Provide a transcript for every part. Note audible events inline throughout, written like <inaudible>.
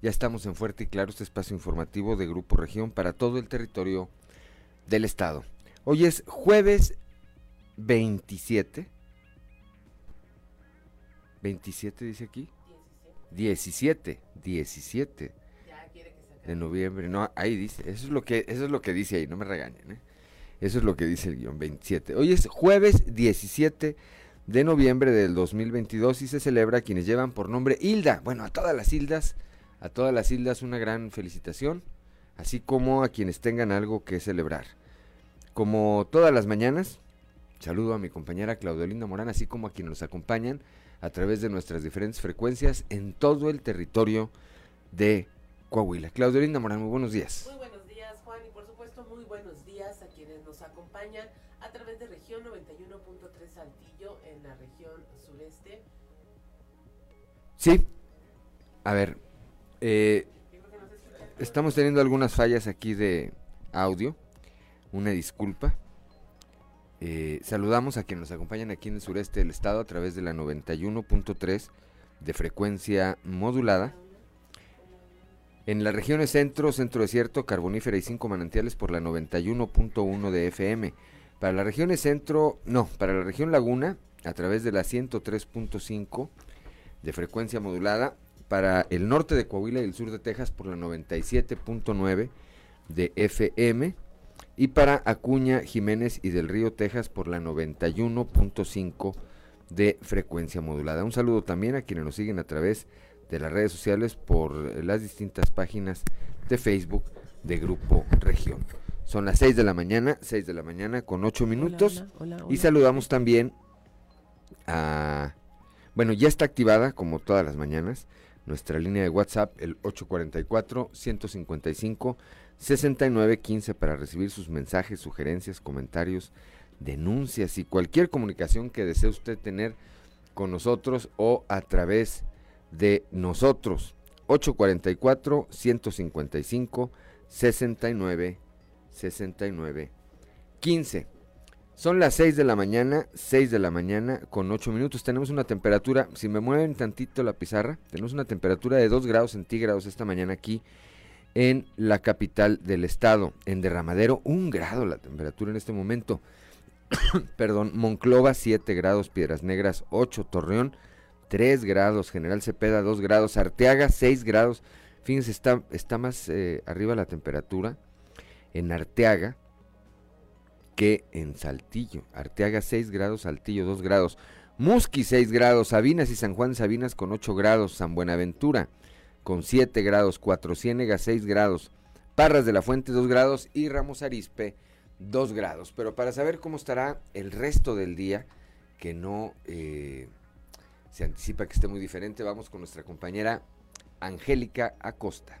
Ya estamos en Fuerte y Claro, este espacio informativo de Grupo Región para todo el territorio del estado. Hoy es jueves 27. 27 dice aquí. 17, 17 de noviembre. No, ahí dice, eso es lo que eso es lo que dice ahí, no me regañen, ¿eh? Eso es lo que dice el guion 27. Hoy es jueves 17 de noviembre del 2022 y se celebra a quienes llevan por nombre Hilda. Bueno, a todas las Hildas, a todas las Hildas una gran felicitación, así como a quienes tengan algo que celebrar. Como todas las mañanas, saludo a mi compañera Claudelinda Morán, así como a quienes nos acompañan a través de nuestras diferentes frecuencias en todo el territorio de Coahuila. Claudelinda Morán, muy buenos días. Muy buenos días, Juan, y por supuesto muy buenos días a quienes nos acompañan a través de región 91.3 Saltillo en la región sureste. Sí, a ver, eh, estamos teniendo algunas fallas aquí de audio, una disculpa. Eh, saludamos a quienes nos acompañan aquí en el sureste del estado a través de la 91.3 de frecuencia modulada. En las regiones centro, centro desierto, carbonífera y cinco manantiales por la 91.1 de FM. Para las regiones centro, no, para la región laguna, a través de la 103.5 de frecuencia modulada. Para el norte de Coahuila y el sur de Texas por la 97.9 de FM. Y para Acuña, Jiménez y del Río, Texas por la 91.5 de frecuencia modulada. Un saludo también a quienes nos siguen a través de las redes sociales por las distintas páginas de Facebook de Grupo Región. Son las 6 de la mañana, 6 de la mañana con 8 minutos. hola, hola, Y saludamos también a... Bueno, ya está activada, como todas las mañanas, nuestra línea de WhatsApp, el 844-155-6915, para recibir sus mensajes, sugerencias, comentarios, denuncias y cualquier comunicación que desee usted tener con nosotros o a través de nosotros. 844-155-69 69 15. Son las 6 de la mañana, 6 de la mañana con 8 minutos. Tenemos una temperatura, si me mueven tantito la pizarra, tenemos una temperatura de 2 grados centígrados esta mañana aquí en la capital del estado. En Derramadero, 1 grado la temperatura en este momento. <coughs> perdón, Monclova 7 grados, Piedras Negras 8, Torreón 3 grados, General Cepeda 2 grados, Arteaga 6 grados. Fíjense, está, está más eh, arriba la temperatura en Arteaga que en Saltillo. Arteaga 6 grados, Saltillo 2 grados. Musqui 6 grados, Sabinas y San Juan Sabinas con 8 grados, San Buenaventura con 7 grados, Cuatro Ciénegas 6 grados, Parras de la Fuente 2 grados y Ramos Arispe 2 grados. Pero para saber cómo estará el resto del día, que no eh, se anticipa que esté muy diferente, vamos con nuestra compañera Angélica Acosta.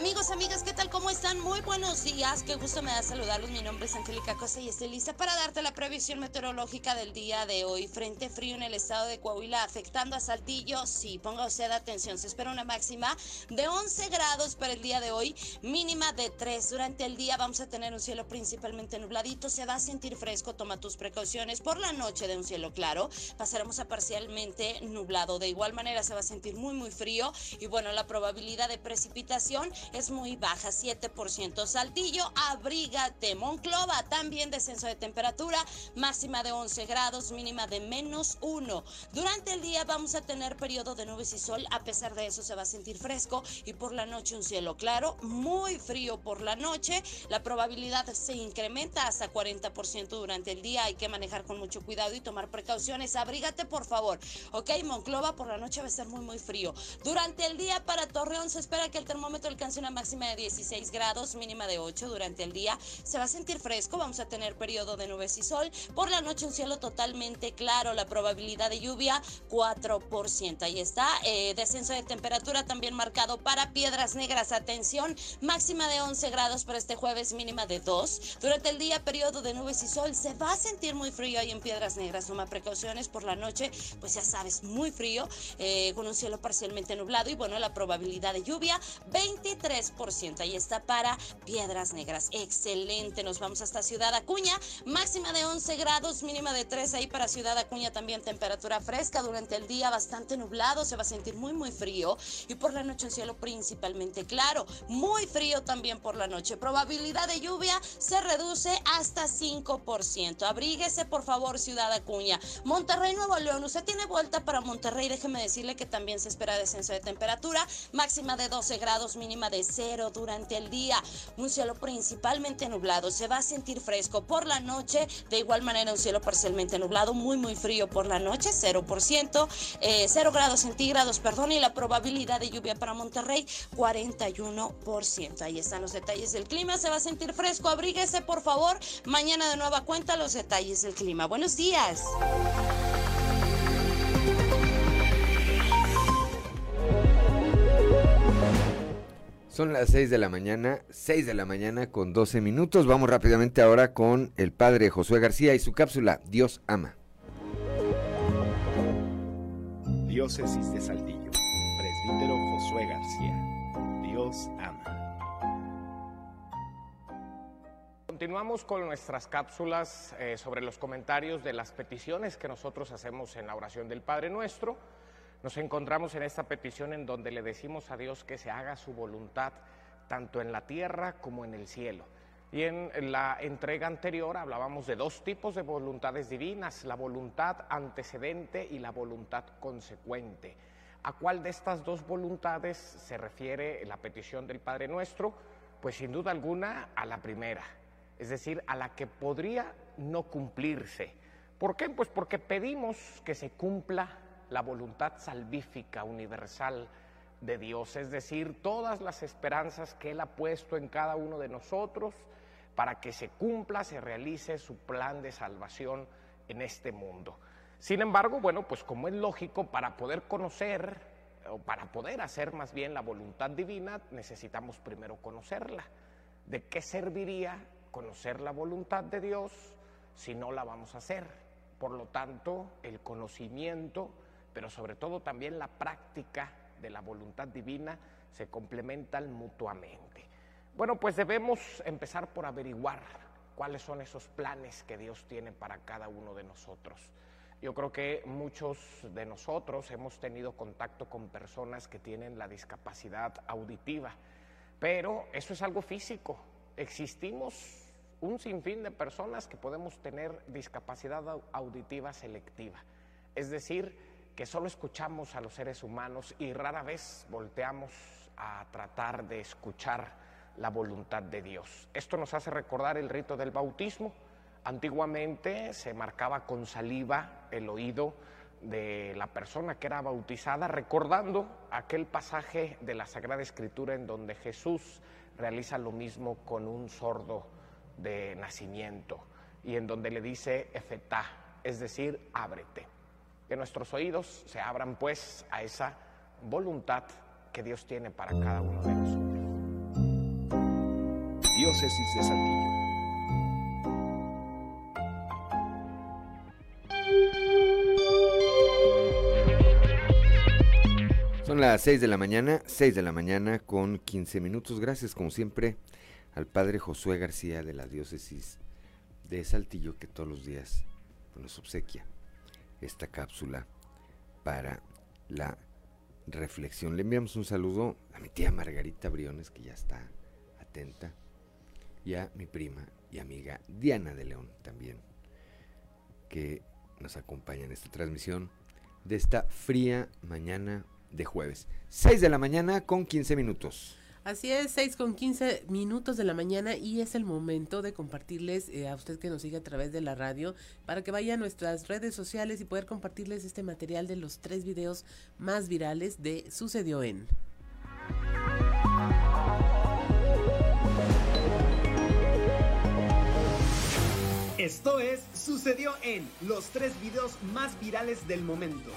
Amigos, amigas, ¿qué tal? ¿Cómo están? Muy buenos días. Qué gusto me da saludarlos. Mi nombre es Angélica Costa y estoy lista para darte la previsión meteorológica del día de hoy. Frente frío en el estado de Coahuila afectando a Saltillo. Sí, ponga usted atención. Se espera una máxima de 11 grados para el día de hoy, mínima de 3. Durante el día vamos a tener un cielo principalmente nubladito. Se va a sentir fresco. Toma tus precauciones. Por la noche de un cielo claro, pasaremos a parcialmente nublado. De igual manera se va a sentir muy, muy frío. Y bueno, la probabilidad de precipitación es muy baja, 7%. Saltillo, abrígate. Monclova, también descenso de temperatura, máxima de 11 grados, mínima de menos 1. Durante el día vamos a tener periodo de nubes y sol, a pesar de eso se va a sentir fresco y por la noche un cielo claro, muy frío por la noche. La probabilidad se incrementa hasta 40% durante el día, hay que manejar con mucho cuidado y tomar precauciones. Abrígate, por favor. Ok, Monclova por la noche va a estar muy, muy frío. Durante el día para Torreón se espera que el termómetro alcance una máxima de 16 grados, mínima de 8 durante el día. Se va a sentir fresco, vamos a tener periodo de nubes y sol. Por la noche un cielo totalmente claro, la probabilidad de lluvia 4%. Ahí está, eh, descenso de temperatura también marcado para Piedras Negras. Atención, máxima de 11 grados para este jueves, mínima de 2. Durante el día, periodo de nubes y sol. Se va a sentir muy frío ahí en Piedras Negras. Toma precauciones por la noche, pues ya sabes, muy frío, eh, con un cielo parcialmente nublado y bueno, la probabilidad de lluvia 23%. Ahí está para Piedras Negras. Excelente. Nos vamos hasta Ciudad Acuña. Máxima de 11 grados, mínima de 3 ahí para Ciudad Acuña. También temperatura fresca durante el día, bastante nublado. Se va a sentir muy, muy frío. Y por la noche un cielo principalmente claro. Muy frío también por la noche. Probabilidad de lluvia se reduce hasta 5%. Abríguese, por favor, Ciudad Acuña. Monterrey, Nuevo León. Usted tiene vuelta para Monterrey. Déjeme decirle que también se espera descenso de temperatura. Máxima de 12 grados, mínima de cero durante el día. Un cielo principalmente nublado. Se va a sentir fresco por la noche. De igual manera, un cielo parcialmente nublado, muy, muy frío por la noche, 0%, eh, 0 grados centígrados, perdón, y la probabilidad de lluvia para Monterrey, 41%. Ahí están los detalles del clima. Se va a sentir fresco. Abríguese, por favor. Mañana de nueva cuenta los detalles del clima. Buenos días. Son las 6 de la mañana, 6 de la mañana con 12 minutos. Vamos rápidamente ahora con el padre Josué García y su cápsula Dios ama. Diócesis de Saltillo, presbítero Josué García. Dios ama. Continuamos con nuestras cápsulas eh, sobre los comentarios de las peticiones que nosotros hacemos en la oración del Padre Nuestro. Nos encontramos en esta petición en donde le decimos a Dios que se haga su voluntad tanto en la tierra como en el cielo. Y en la entrega anterior hablábamos de dos tipos de voluntades divinas, la voluntad antecedente y la voluntad consecuente. ¿A cuál de estas dos voluntades se refiere la petición del Padre Nuestro? Pues sin duda alguna a la primera, es decir, a la que podría no cumplirse. ¿Por qué? Pues porque pedimos que se cumpla la voluntad salvífica universal de Dios, es decir, todas las esperanzas que Él ha puesto en cada uno de nosotros para que se cumpla, se realice su plan de salvación en este mundo. Sin embargo, bueno, pues como es lógico, para poder conocer o para poder hacer más bien la voluntad divina, necesitamos primero conocerla. ¿De qué serviría conocer la voluntad de Dios si no la vamos a hacer? Por lo tanto, el conocimiento pero sobre todo también la práctica de la voluntad divina se complementan mutuamente. Bueno, pues debemos empezar por averiguar cuáles son esos planes que Dios tiene para cada uno de nosotros. Yo creo que muchos de nosotros hemos tenido contacto con personas que tienen la discapacidad auditiva, pero eso es algo físico. Existimos un sinfín de personas que podemos tener discapacidad auditiva selectiva, es decir, que solo escuchamos a los seres humanos y rara vez volteamos a tratar de escuchar la voluntad de Dios. Esto nos hace recordar el rito del bautismo. Antiguamente se marcaba con saliva el oído de la persona que era bautizada, recordando aquel pasaje de la Sagrada Escritura en donde Jesús realiza lo mismo con un sordo de nacimiento y en donde le dice efetá, es decir, ábrete. Que nuestros oídos se abran pues a esa voluntad que Dios tiene para cada uno de nosotros. Diócesis de Saltillo. Son las 6 de la mañana, 6 de la mañana con 15 minutos. Gracias como siempre al padre Josué García de la diócesis de Saltillo que todos los días nos obsequia esta cápsula para la reflexión. Le enviamos un saludo a mi tía Margarita Briones que ya está atenta y a mi prima y amiga Diana de León también que nos acompaña en esta transmisión de esta fría mañana de jueves. 6 de la mañana con 15 minutos. Así es, 6 con 15 minutos de la mañana y es el momento de compartirles eh, a usted que nos sigue a través de la radio para que vaya a nuestras redes sociales y poder compartirles este material de los tres videos más virales de Sucedió en. Esto es Sucedió en los tres videos más virales del momento.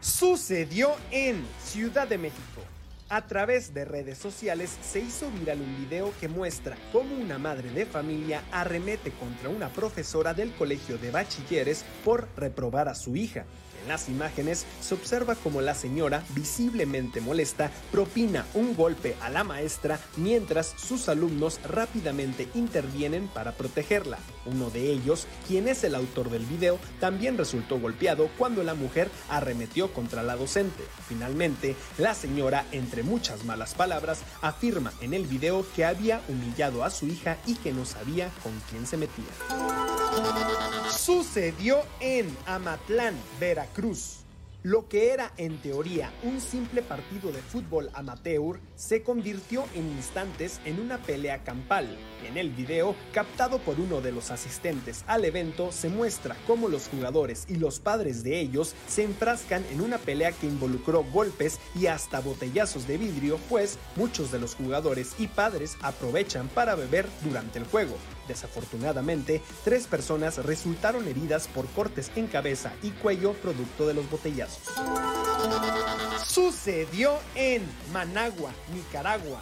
Sucedió en Ciudad de México. A través de redes sociales se hizo viral un video que muestra cómo una madre de familia arremete contra una profesora del colegio de bachilleres por reprobar a su hija. En las imágenes se observa como la señora, visiblemente molesta, propina un golpe a la maestra mientras sus alumnos rápidamente intervienen para protegerla. Uno de ellos, quien es el autor del video, también resultó golpeado cuando la mujer arremetió contra la docente. Finalmente, la señora, entre muchas malas palabras, afirma en el video que había humillado a su hija y que no sabía con quién se metía. Sucedió en Amatlán, Veracruz. Lo que era en teoría un simple partido de fútbol amateur se convirtió en instantes en una pelea campal. En el video, captado por uno de los asistentes al evento, se muestra cómo los jugadores y los padres de ellos se enfrascan en una pelea que involucró golpes y hasta botellazos de vidrio, pues muchos de los jugadores y padres aprovechan para beber durante el juego. Desafortunadamente, tres personas resultaron heridas por cortes en cabeza y cuello producto de los botellazos. Sucedió en Managua, Nicaragua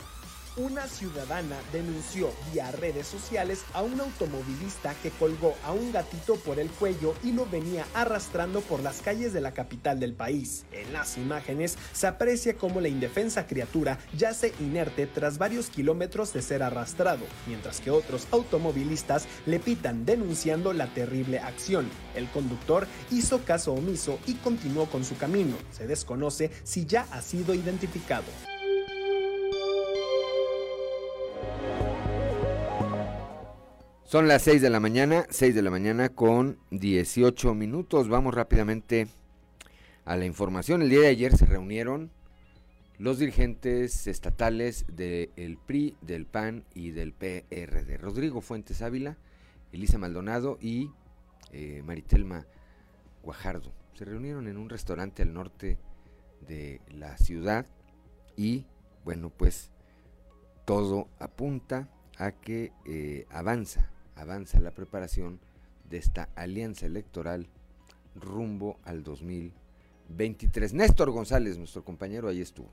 una ciudadana denunció vía redes sociales a un automovilista que colgó a un gatito por el cuello y lo venía arrastrando por las calles de la capital del país. En las imágenes se aprecia cómo la indefensa criatura yace inerte tras varios kilómetros de ser arrastrado, mientras que otros automovilistas le pitan denunciando la terrible acción. El conductor hizo caso omiso y continuó con su camino. Se desconoce si ya ha sido identificado. Son las 6 de la mañana, 6 de la mañana con 18 minutos. Vamos rápidamente a la información. El día de ayer se reunieron los dirigentes estatales del PRI, del PAN y del PRD. Rodrigo Fuentes Ávila, Elisa Maldonado y eh, Maritelma Guajardo. Se reunieron en un restaurante al norte de la ciudad y bueno pues todo apunta a que eh, avanza avanza la preparación de esta alianza electoral rumbo al 2023. Néstor González, nuestro compañero, ahí estuvo.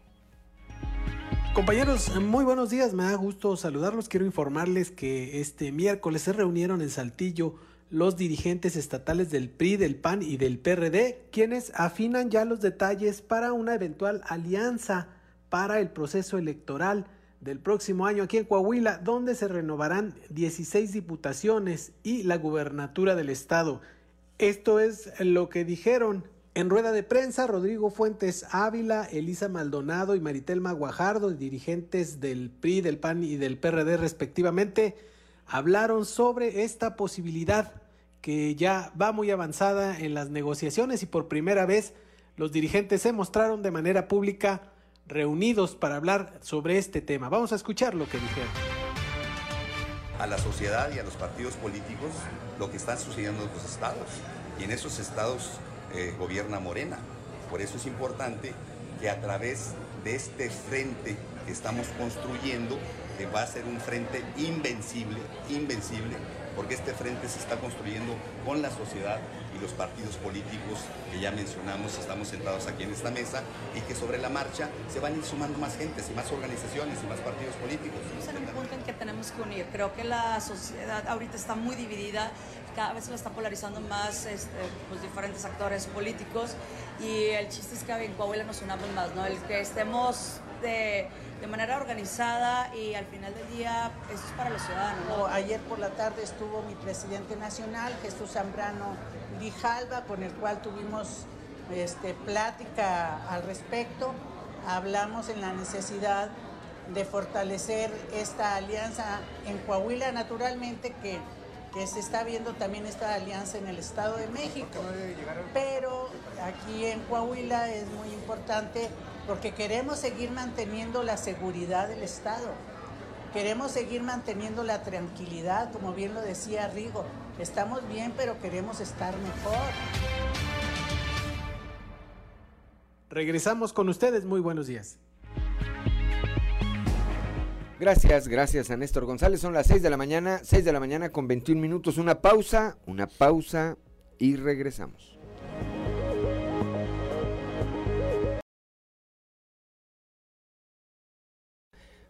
Compañeros, muy buenos días, me da gusto saludarlos. Quiero informarles que este miércoles se reunieron en Saltillo los dirigentes estatales del PRI, del PAN y del PRD, quienes afinan ya los detalles para una eventual alianza para el proceso electoral del próximo año aquí en Coahuila, donde se renovarán 16 diputaciones y la gubernatura del estado. Esto es lo que dijeron en rueda de prensa, Rodrigo Fuentes Ávila, Elisa Maldonado y Maritelma Guajardo, dirigentes del PRI, del PAN y del PRD respectivamente, hablaron sobre esta posibilidad que ya va muy avanzada en las negociaciones y por primera vez los dirigentes se mostraron de manera pública reunidos para hablar sobre este tema. Vamos a escuchar lo que dijeron. A la sociedad y a los partidos políticos lo que está sucediendo en los estados. Y en esos estados eh, gobierna Morena. Por eso es importante que a través de este frente que estamos construyendo, que va a ser un frente invencible, invencible, porque este frente se está construyendo con la sociedad y los partidos políticos que ya mencionamos, estamos sentados aquí en esta mesa, y que sobre la marcha se van a ir sumando más gentes y más organizaciones y más partidos políticos. Estamos en un punto en que tenemos que unir. Creo que la sociedad ahorita está muy dividida cada vez se lo está polarizando más este, pues, diferentes actores políticos y el chiste es que en Coahuila nos unamos más, ¿no? El que estemos de, de manera organizada y al final del día eso es para los ciudadanos. Ayer por la tarde estuvo mi presidente nacional, Jesús Zambrano Grijalva, con el cual tuvimos este, plática al respecto. Hablamos en la necesidad de fortalecer esta alianza en Coahuila, naturalmente que que se está viendo también esta alianza en el Estado de México. Pero aquí en Coahuila es muy importante porque queremos seguir manteniendo la seguridad del Estado. Queremos seguir manteniendo la tranquilidad, como bien lo decía Rigo. Estamos bien, pero queremos estar mejor. Regresamos con ustedes. Muy buenos días. Gracias, gracias a Néstor González. Son las 6 de la mañana, 6 de la mañana con 21 minutos. Una pausa, una pausa y regresamos.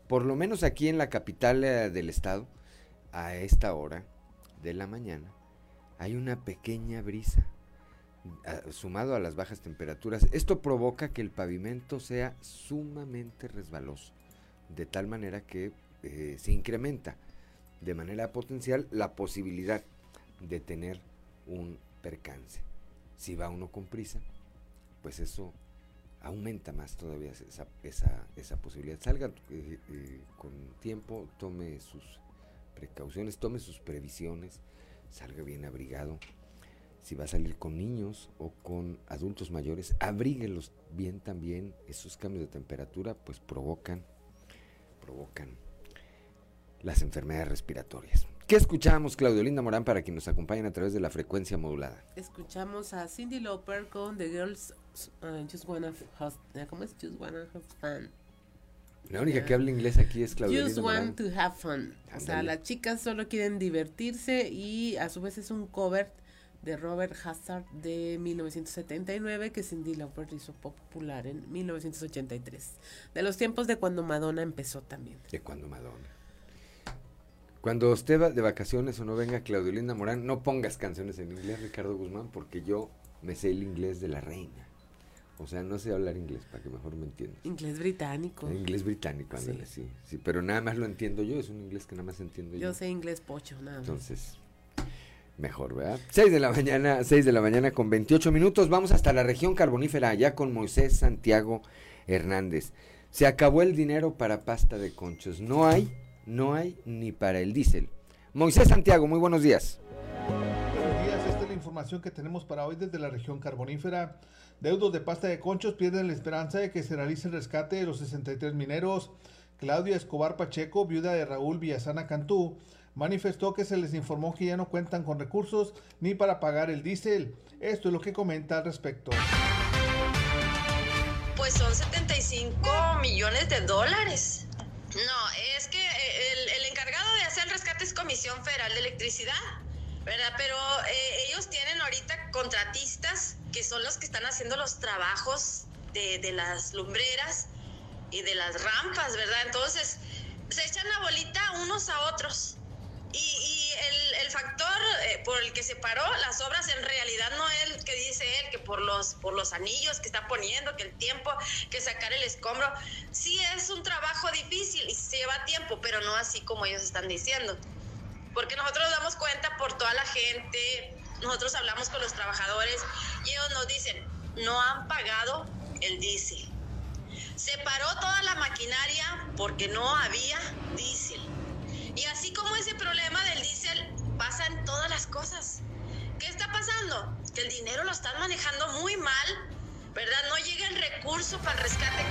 Por lo menos aquí en la capital eh, del estado, a esta hora de la mañana, hay una pequeña brisa sumado a las bajas temperaturas. Esto provoca que el pavimento sea sumamente resbaloso de tal manera que eh, se incrementa de manera potencial la posibilidad de tener un percance. Si va uno con prisa, pues eso aumenta más todavía esa, esa, esa posibilidad. Salga eh, eh, con tiempo, tome sus precauciones, tome sus previsiones, salga bien abrigado. Si va a salir con niños o con adultos mayores, abríguelos bien también. Esos cambios de temperatura pues provocan provocan las enfermedades respiratorias. ¿Qué escuchamos, Claudio Linda Morán, para que nos acompañen a través de la frecuencia modulada? Escuchamos a Cindy Lauper con The Girls uh, Just Wanna have, ¿cómo es? Just Wanna Have Fun. La única que habla inglés aquí es Claudio Just want to have fun. O sea, las chicas solo quieren divertirse y a su vez es un cover de Robert Hazard de 1979 que Cindy Lauper hizo popular en 1983. De los tiempos de cuando Madonna empezó también. De cuando Madonna. Cuando usted va de vacaciones o no venga Claudio Linda Morán, no pongas canciones en inglés, Ricardo Guzmán, porque yo me sé el inglés de la reina. O sea, no sé hablar inglés, para que mejor me entiendas. Inglés británico. inglés británico, ándale, sí. sí. Pero nada más lo entiendo yo, es un inglés que nada más entiendo yo. Yo sé inglés pocho, nada más. Entonces, Mejor, ¿verdad? 6 de la mañana, 6 de la mañana con 28 minutos. Vamos hasta la región carbonífera, allá con Moisés Santiago Hernández. Se acabó el dinero para pasta de conchos. No hay, no hay ni para el diésel. Moisés Santiago, muy buenos días. Buenos días, esta es la información que tenemos para hoy desde la región carbonífera. Deudos de pasta de conchos pierden la esperanza de que se realice el rescate de los 63 mineros. Claudia Escobar Pacheco, viuda de Raúl Villasana Cantú, manifestó que se les informó que ya no cuentan con recursos ni para pagar el diésel. Esto es lo que comenta al respecto. Pues son 75 millones de dólares. No, es que el, encargado de hacer el rescate es Comisión Federal de Electricidad, ¿verdad? Pero eh, ellos tienen ahorita contratistas que son los que están haciendo los trabajos de, de las lumbreras y de las rampas, ¿verdad? Entonces, se echan la bolita unos a otros. Y, el, factor eh, por el que se paró las obras en realidad no es el que dice él, que por los, por los anillos que está poniendo, que el tiempo, que sacar el escombro. Sí es un trabajo difícil y se lleva tiempo, pero no así como ellos están diciendo. Porque nosotros nos damos cuenta por toda la gente, nosotros hablamos con los trabajadores y ellos nos dicen, no han pagado el diésel. Se paró toda la maquinaria porque no había diésel. Y así como ese problema del diésel pasa en todas las cosas. ¿Qué está pasando? Que el dinero lo están manejando muy mal, ¿verdad? No llega el recurso para el rescate.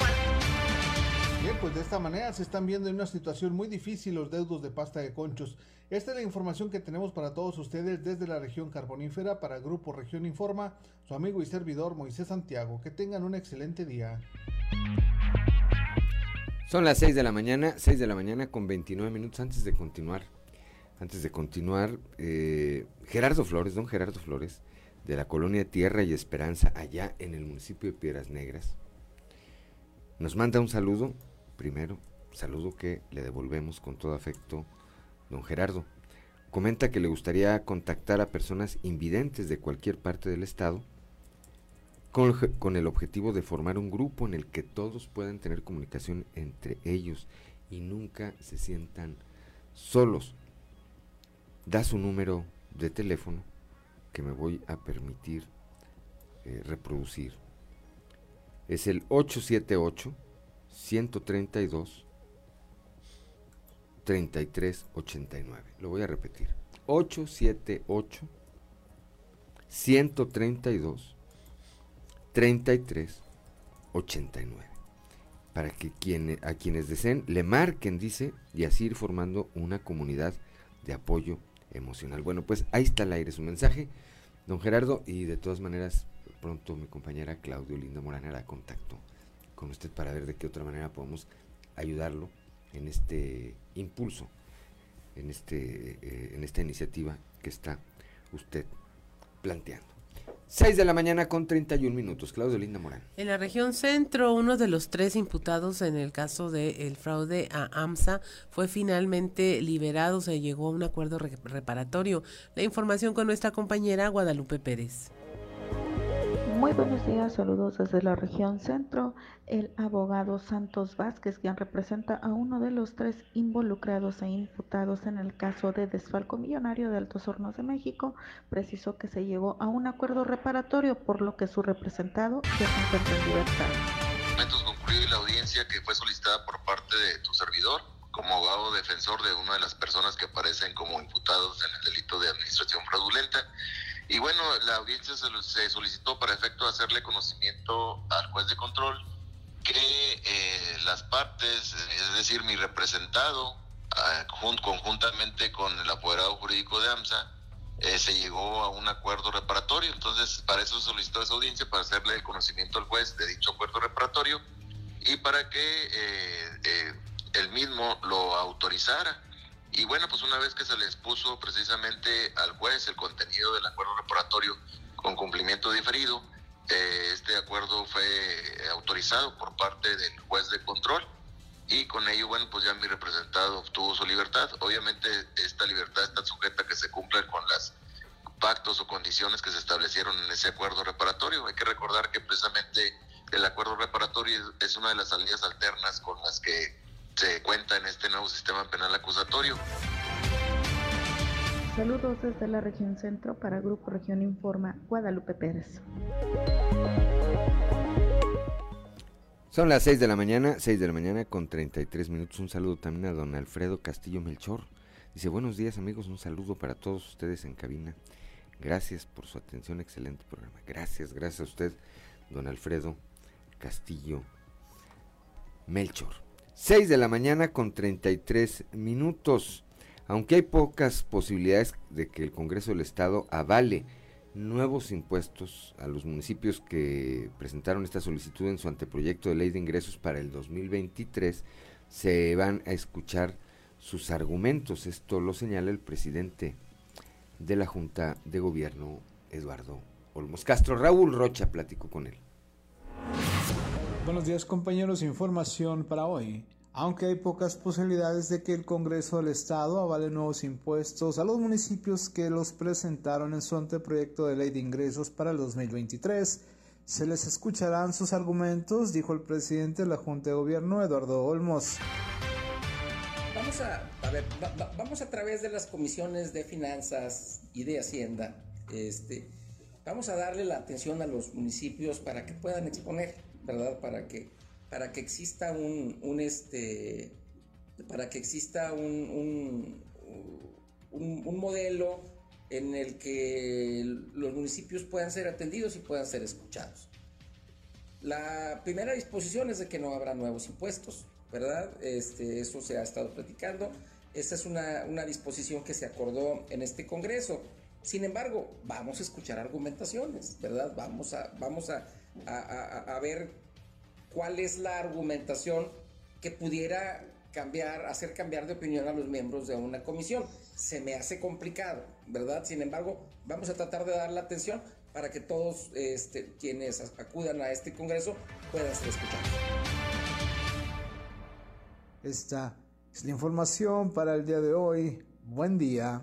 Bien, pues de esta manera se están viendo en una situación muy difícil los deudos de pasta de conchos. Esta es la información que tenemos para todos ustedes desde la región carbonífera para Grupo Región Informa, su amigo y servidor Moisés Santiago. Que tengan un excelente día. Son las 6 de la mañana, 6 de la mañana con 29 minutos antes de continuar. Antes de continuar, eh, Gerardo Flores, don Gerardo Flores, de la colonia Tierra y Esperanza, allá en el municipio de Piedras Negras, nos manda un saludo, primero, saludo que le devolvemos con todo afecto, don Gerardo. Comenta que le gustaría contactar a personas invidentes de cualquier parte del estado con, el objetivo de formar un grupo en el que todos puedan tener comunicación entre ellos y nunca se sientan solos. Da su número de teléfono que me voy a permitir eh, reproducir. Es el 878 132 3389. Lo voy a repetir. 878 132 33 89. Para que quienes, a quienes deseen le marquen, dice, y así ir formando una comunidad de apoyo emocional. Bueno, pues ahí está el aire su mensaje, don Gerardo, y de todas maneras, pronto mi compañera Claudio Linda Morán hará contacto con usted para ver de qué otra manera podemos ayudarlo en este impulso, en, este, eh, en esta iniciativa que está usted planteando. 6 de la mañana con 31 minutos. Claudio Linda Morán. En la región centro, uno de los tres imputados en el caso del fraude a AMSA fue finalmente liberado. Se llegó a un acuerdo reparatorio. La información con nuestra compañera Guadalupe Pérez. Muy buenos días, saludos desde la región centro. El abogado Santos Vázquez, quien representa a uno de los tres involucrados e imputados en el caso de desfalco millonario de Altos Hornos de México, precisó que se llegó a un acuerdo reparatorio, por lo que su representado se encuentra en libertad. concluir la audiencia que fue solicitada por parte de tu servidor como abogado defensor de una de las personas que aparecen como imputados en el delito de administración fraudulenta y bueno, la audiencia se, solicitó para efecto de hacerle conocimiento al juez de control que eh, las partes, es decir, mi representado, ah, conjuntamente con el apoderado jurídico de AMSA, eh, se llegó a un acuerdo reparatorio. Entonces, para eso solicitó esa audiencia, para hacerle el conocimiento al juez de dicho acuerdo reparatorio y para que eh, él mismo lo autorizara. Y bueno, pues una vez que se les puso precisamente al juez el contenido del acuerdo reparatorio con cumplimiento diferido, eh, este acuerdo fue autorizado por parte del juez de control y con ello, bueno, pues ya mi representado obtuvo su libertad. Obviamente esta libertad está sujeta a que se cumplan con las pactos o condiciones que se establecieron en ese acuerdo reparatorio. Hay que recordar que precisamente el acuerdo reparatorio es una de las salidas alternas con las que se cuenta en este nuevo sistema penal acusatorio. Saludos desde la región centro para Grupo Región Informa, Guadalupe Pérez. Son las 6 de la mañana, 6 de la mañana con 33 minutos. Un saludo también a don Alfredo Castillo Melchor. Dice, buenos días amigos, un saludo para todos ustedes en cabina. Gracias por su atención, excelente programa. Gracias, gracias a usted, don Alfredo Castillo Melchor. 6 de la mañana con 33 minutos. Aunque hay pocas posibilidades de que el Congreso del Estado avale nuevos impuestos a los municipios que presentaron esta solicitud en su anteproyecto de ley de ingresos para el 2023, se van a escuchar sus argumentos. Esto lo señala el presidente de la Junta de Gobierno, Eduardo Olmos Castro. Raúl Rocha platicó con él. Buenos días compañeros, información para hoy. Aunque hay pocas posibilidades de que el Congreso del Estado avale nuevos impuestos a los municipios que los presentaron en su anteproyecto de ley de ingresos para el 2023, se les escucharán sus argumentos, dijo el presidente de la Junta de Gobierno, Eduardo Olmos. vamos a, ver, va- va- vamos a través de las comisiones de finanzas y de hacienda, este, vamos a darle la atención a los municipios para que puedan exponer, ¿verdad? Para que, para que exista un, un este, para que exista un, un, un- modelo en el que los municipios puedan ser atendidos y puedan ser escuchados. La primera disposición es de que no habrá nuevos impuestos, ¿verdad? Este, eso se ha estado platicando. Esta es una, una disposición que se acordó en este Congreso. Sin embargo, vamos a escuchar argumentaciones, ¿verdad? Vamos a, vamos a, a- a- a ver cuál es la argumentación que pudiera cambiar, hacer cambiar de opinión a los miembros de una comisión. Se me hace complicado, ¿verdad? Sin embargo, vamos a tratar de dar la atención para que todos este, quienes acudan a este Congreso puedan ser escuchados. Esta es la información para el día de hoy. Buen día.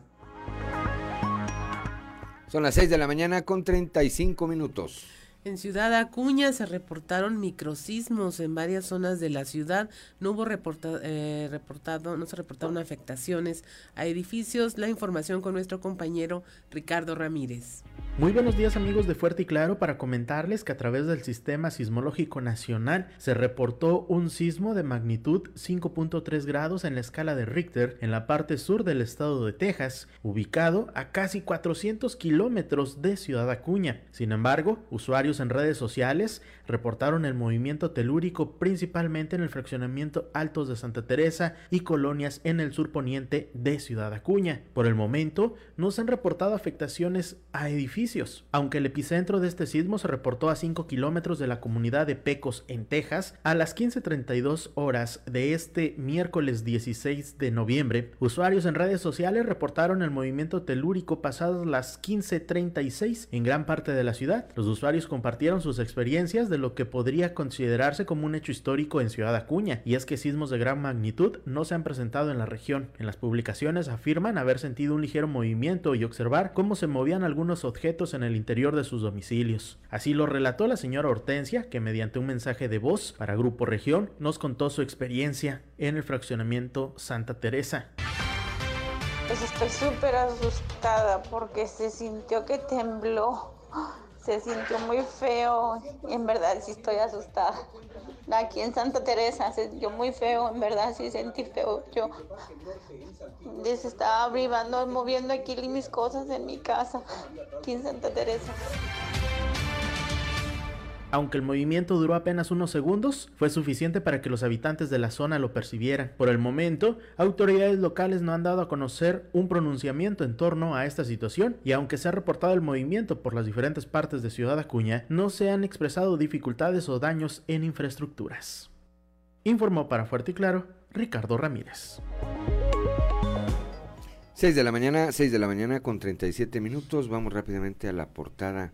Son las 6 de la mañana con 35 minutos. En Ciudad Acuña se reportaron microsismos en varias zonas de la ciudad. No hubo eh, reportado, no se reportaron afectaciones a edificios. La información con nuestro compañero Ricardo Ramírez. Muy buenos días amigos de Fuerte y Claro para comentarles que a través del Sistema Sismológico Nacional se reportó un sismo de magnitud 5.3 grados en la escala de Richter en la parte sur del estado de Texas, ubicado a casi 400 kilómetros de Ciudad Acuña. Sin embargo, usuarios en redes sociales reportaron el movimiento telúrico principalmente en el fraccionamiento Altos de Santa Teresa y colonias en el sur poniente de Ciudad Acuña. Por el momento, no se han reportado afectaciones a edificios, aunque el epicentro de este sismo se reportó a 5 kilómetros de la comunidad de Pecos, en Texas, a las 15.32 horas de este miércoles 16 de noviembre. Usuarios en redes sociales reportaron el movimiento telúrico pasadas las 15.36 en gran parte de la ciudad. Los usuarios compartieron sus experiencias lo que podría considerarse como un hecho histórico en Ciudad Acuña, y es que sismos de gran magnitud no se han presentado en la región. En las publicaciones afirman haber sentido un ligero movimiento y observar cómo se movían algunos objetos en el interior de sus domicilios. Así lo relató la señora Hortensia, que mediante un mensaje de voz para Grupo Región nos contó su experiencia en el fraccionamiento Santa Teresa. Pues estoy súper asustada porque se sintió que tembló. Se sintió muy feo. En verdad sí estoy asustada. Aquí en Santa Teresa se sintió muy feo. En verdad sí sentí feo. Yo se estaba privando, moviendo aquí mis cosas en mi casa. Aquí en Santa Teresa. Aunque el movimiento duró apenas unos segundos, fue suficiente para que los habitantes de la zona lo percibieran. Por el momento, autoridades locales no han dado a conocer un pronunciamiento en torno a esta situación y aunque se ha reportado el movimiento por las diferentes partes de Ciudad Acuña, no se han expresado dificultades o daños en infraestructuras. Informó para Fuerte y Claro Ricardo Ramírez. 6 de la mañana, 6 de la mañana con 37 minutos. Vamos rápidamente a la portada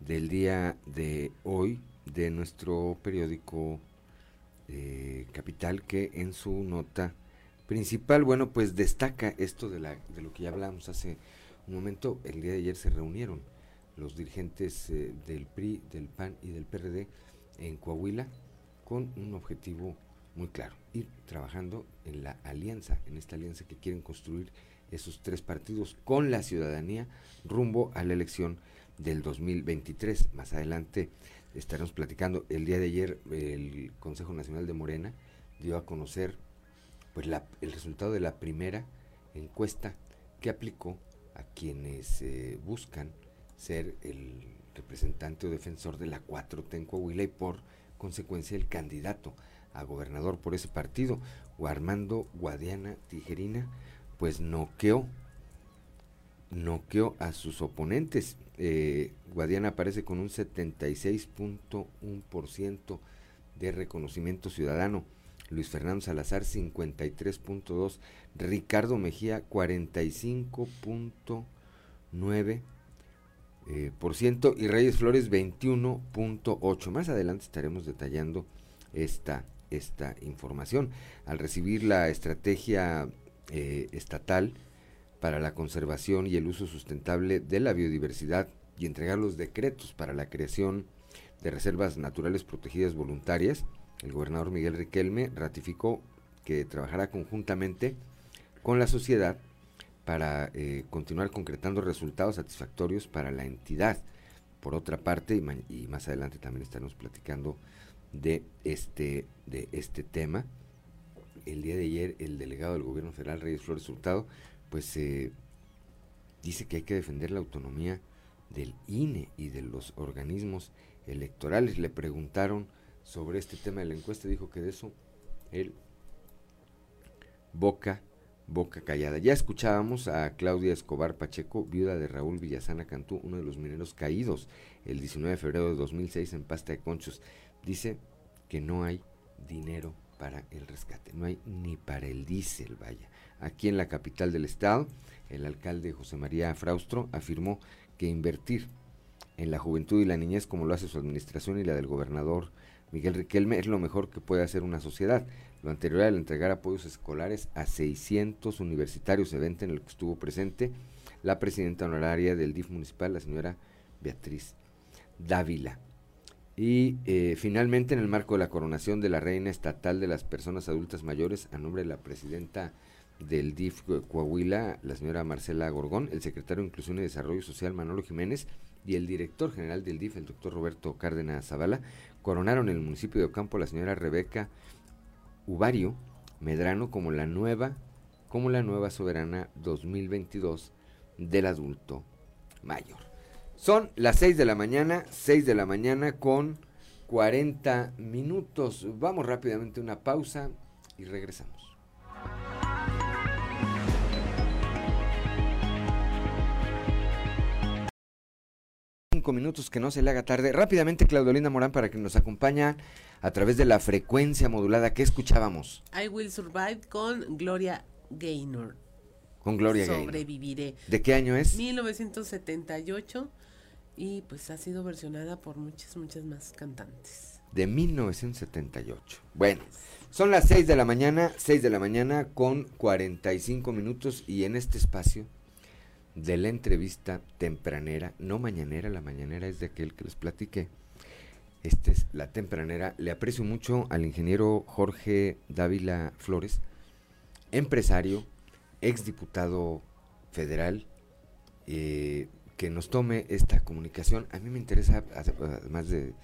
del día de hoy de nuestro periódico eh, Capital que en su nota principal, bueno, pues destaca esto de, la, de lo que ya hablamos hace un momento. El día de ayer se reunieron los dirigentes eh, del PRI, del PAN y del PRD en Coahuila con un objetivo muy claro, ir trabajando en la alianza, en esta alianza que quieren construir esos tres partidos con la ciudadanía rumbo a la elección del 2023. Más adelante estaremos platicando. El día de ayer el Consejo Nacional de Morena dio a conocer pues el resultado de la primera encuesta que aplicó a quienes eh, buscan ser el representante o defensor de la 4T en Coahuila y por consecuencia el candidato a gobernador por ese partido, o Armando Guadiana Tijerina, pues noqueó noqueó a sus oponentes. Eh, Guadiana aparece con un 76.1% de reconocimiento ciudadano. Luis Fernando Salazar 53.2, Ricardo Mejía 45.9 eh, y Reyes Flores 21.8. Más adelante estaremos detallando esta, esta información. Al recibir la estrategia eh, estatal para la conservación y el uso sustentable de la biodiversidad y entregar los decretos para la creación de reservas naturales protegidas voluntarias, el gobernador Miguel Riquelme ratificó que trabajará conjuntamente con la sociedad para eh, continuar concretando resultados satisfactorios para la entidad. Por otra parte, y, más adelante también estaremos platicando de este, de este tema, el día de ayer el delegado del gobierno federal, Reyes Flores Hurtado, pues eh, dice que hay que defender la autonomía del INE y de los organismos electorales. Le preguntaron sobre este tema de la encuesta, dijo que de eso él boca boca callada. Ya escuchábamos a Claudia Escobar Pacheco, viuda de Raúl Villasana Cantú, uno de los mineros caídos el 19 de febrero de 2006 en Pasta de Conchos. Dice que no hay dinero para el rescate, no hay ni para el diésel, vaya. Aquí en la capital del estado, el alcalde José María Fraustro afirmó que invertir en la juventud y la niñez como lo hace su administración y la del gobernador Miguel Riquelme es lo mejor que puede hacer una sociedad. Lo anterior al entregar apoyos escolares a 600 universitarios, evento en el que estuvo presente la presidenta honoraria del DIF municipal, la señora Beatriz Dávila. Y eh, finalmente, en el marco de la coronación de la reina estatal de las personas adultas mayores, a nombre de la presidenta del DIF Coahuila, la señora Marcela Gorgón, el secretario de Inclusión y Desarrollo Social, Manolo Jiménez, y el director general del DIF, el doctor Roberto Cárdenas Zavala, coronaron en el municipio de Ocampo la señora Rebeca Uvario Medrano como la nueva, como la nueva soberana 2022 del adulto mayor. Son las 6 de la mañana, 6 de la mañana con 40 minutos. Vamos rápidamente a una pausa y regresamos. Cinco minutos que no se le haga tarde. Rápidamente, Claudolina Morán, para que nos acompañe a través de la frecuencia modulada que escuchábamos. I Will Survive con Gloria Gaynor. Con Gloria Gaynor. Sobreviviré. ¿De qué año es? 1978 y pues ha sido versionada por muchas, muchas más cantantes. De 1978. Bueno, son las 6 de la mañana, 6 de la mañana con 45 minutos y en este espacio de la entrevista tempranera, no mañanera, la mañanera es de aquel que les platiqué esta es la tempranera. Le aprecio mucho al ingeniero Jorge Dávila Flores, empresario, exdiputado federal, eh, que nos tome esta comunicación. A mí me interesa, además de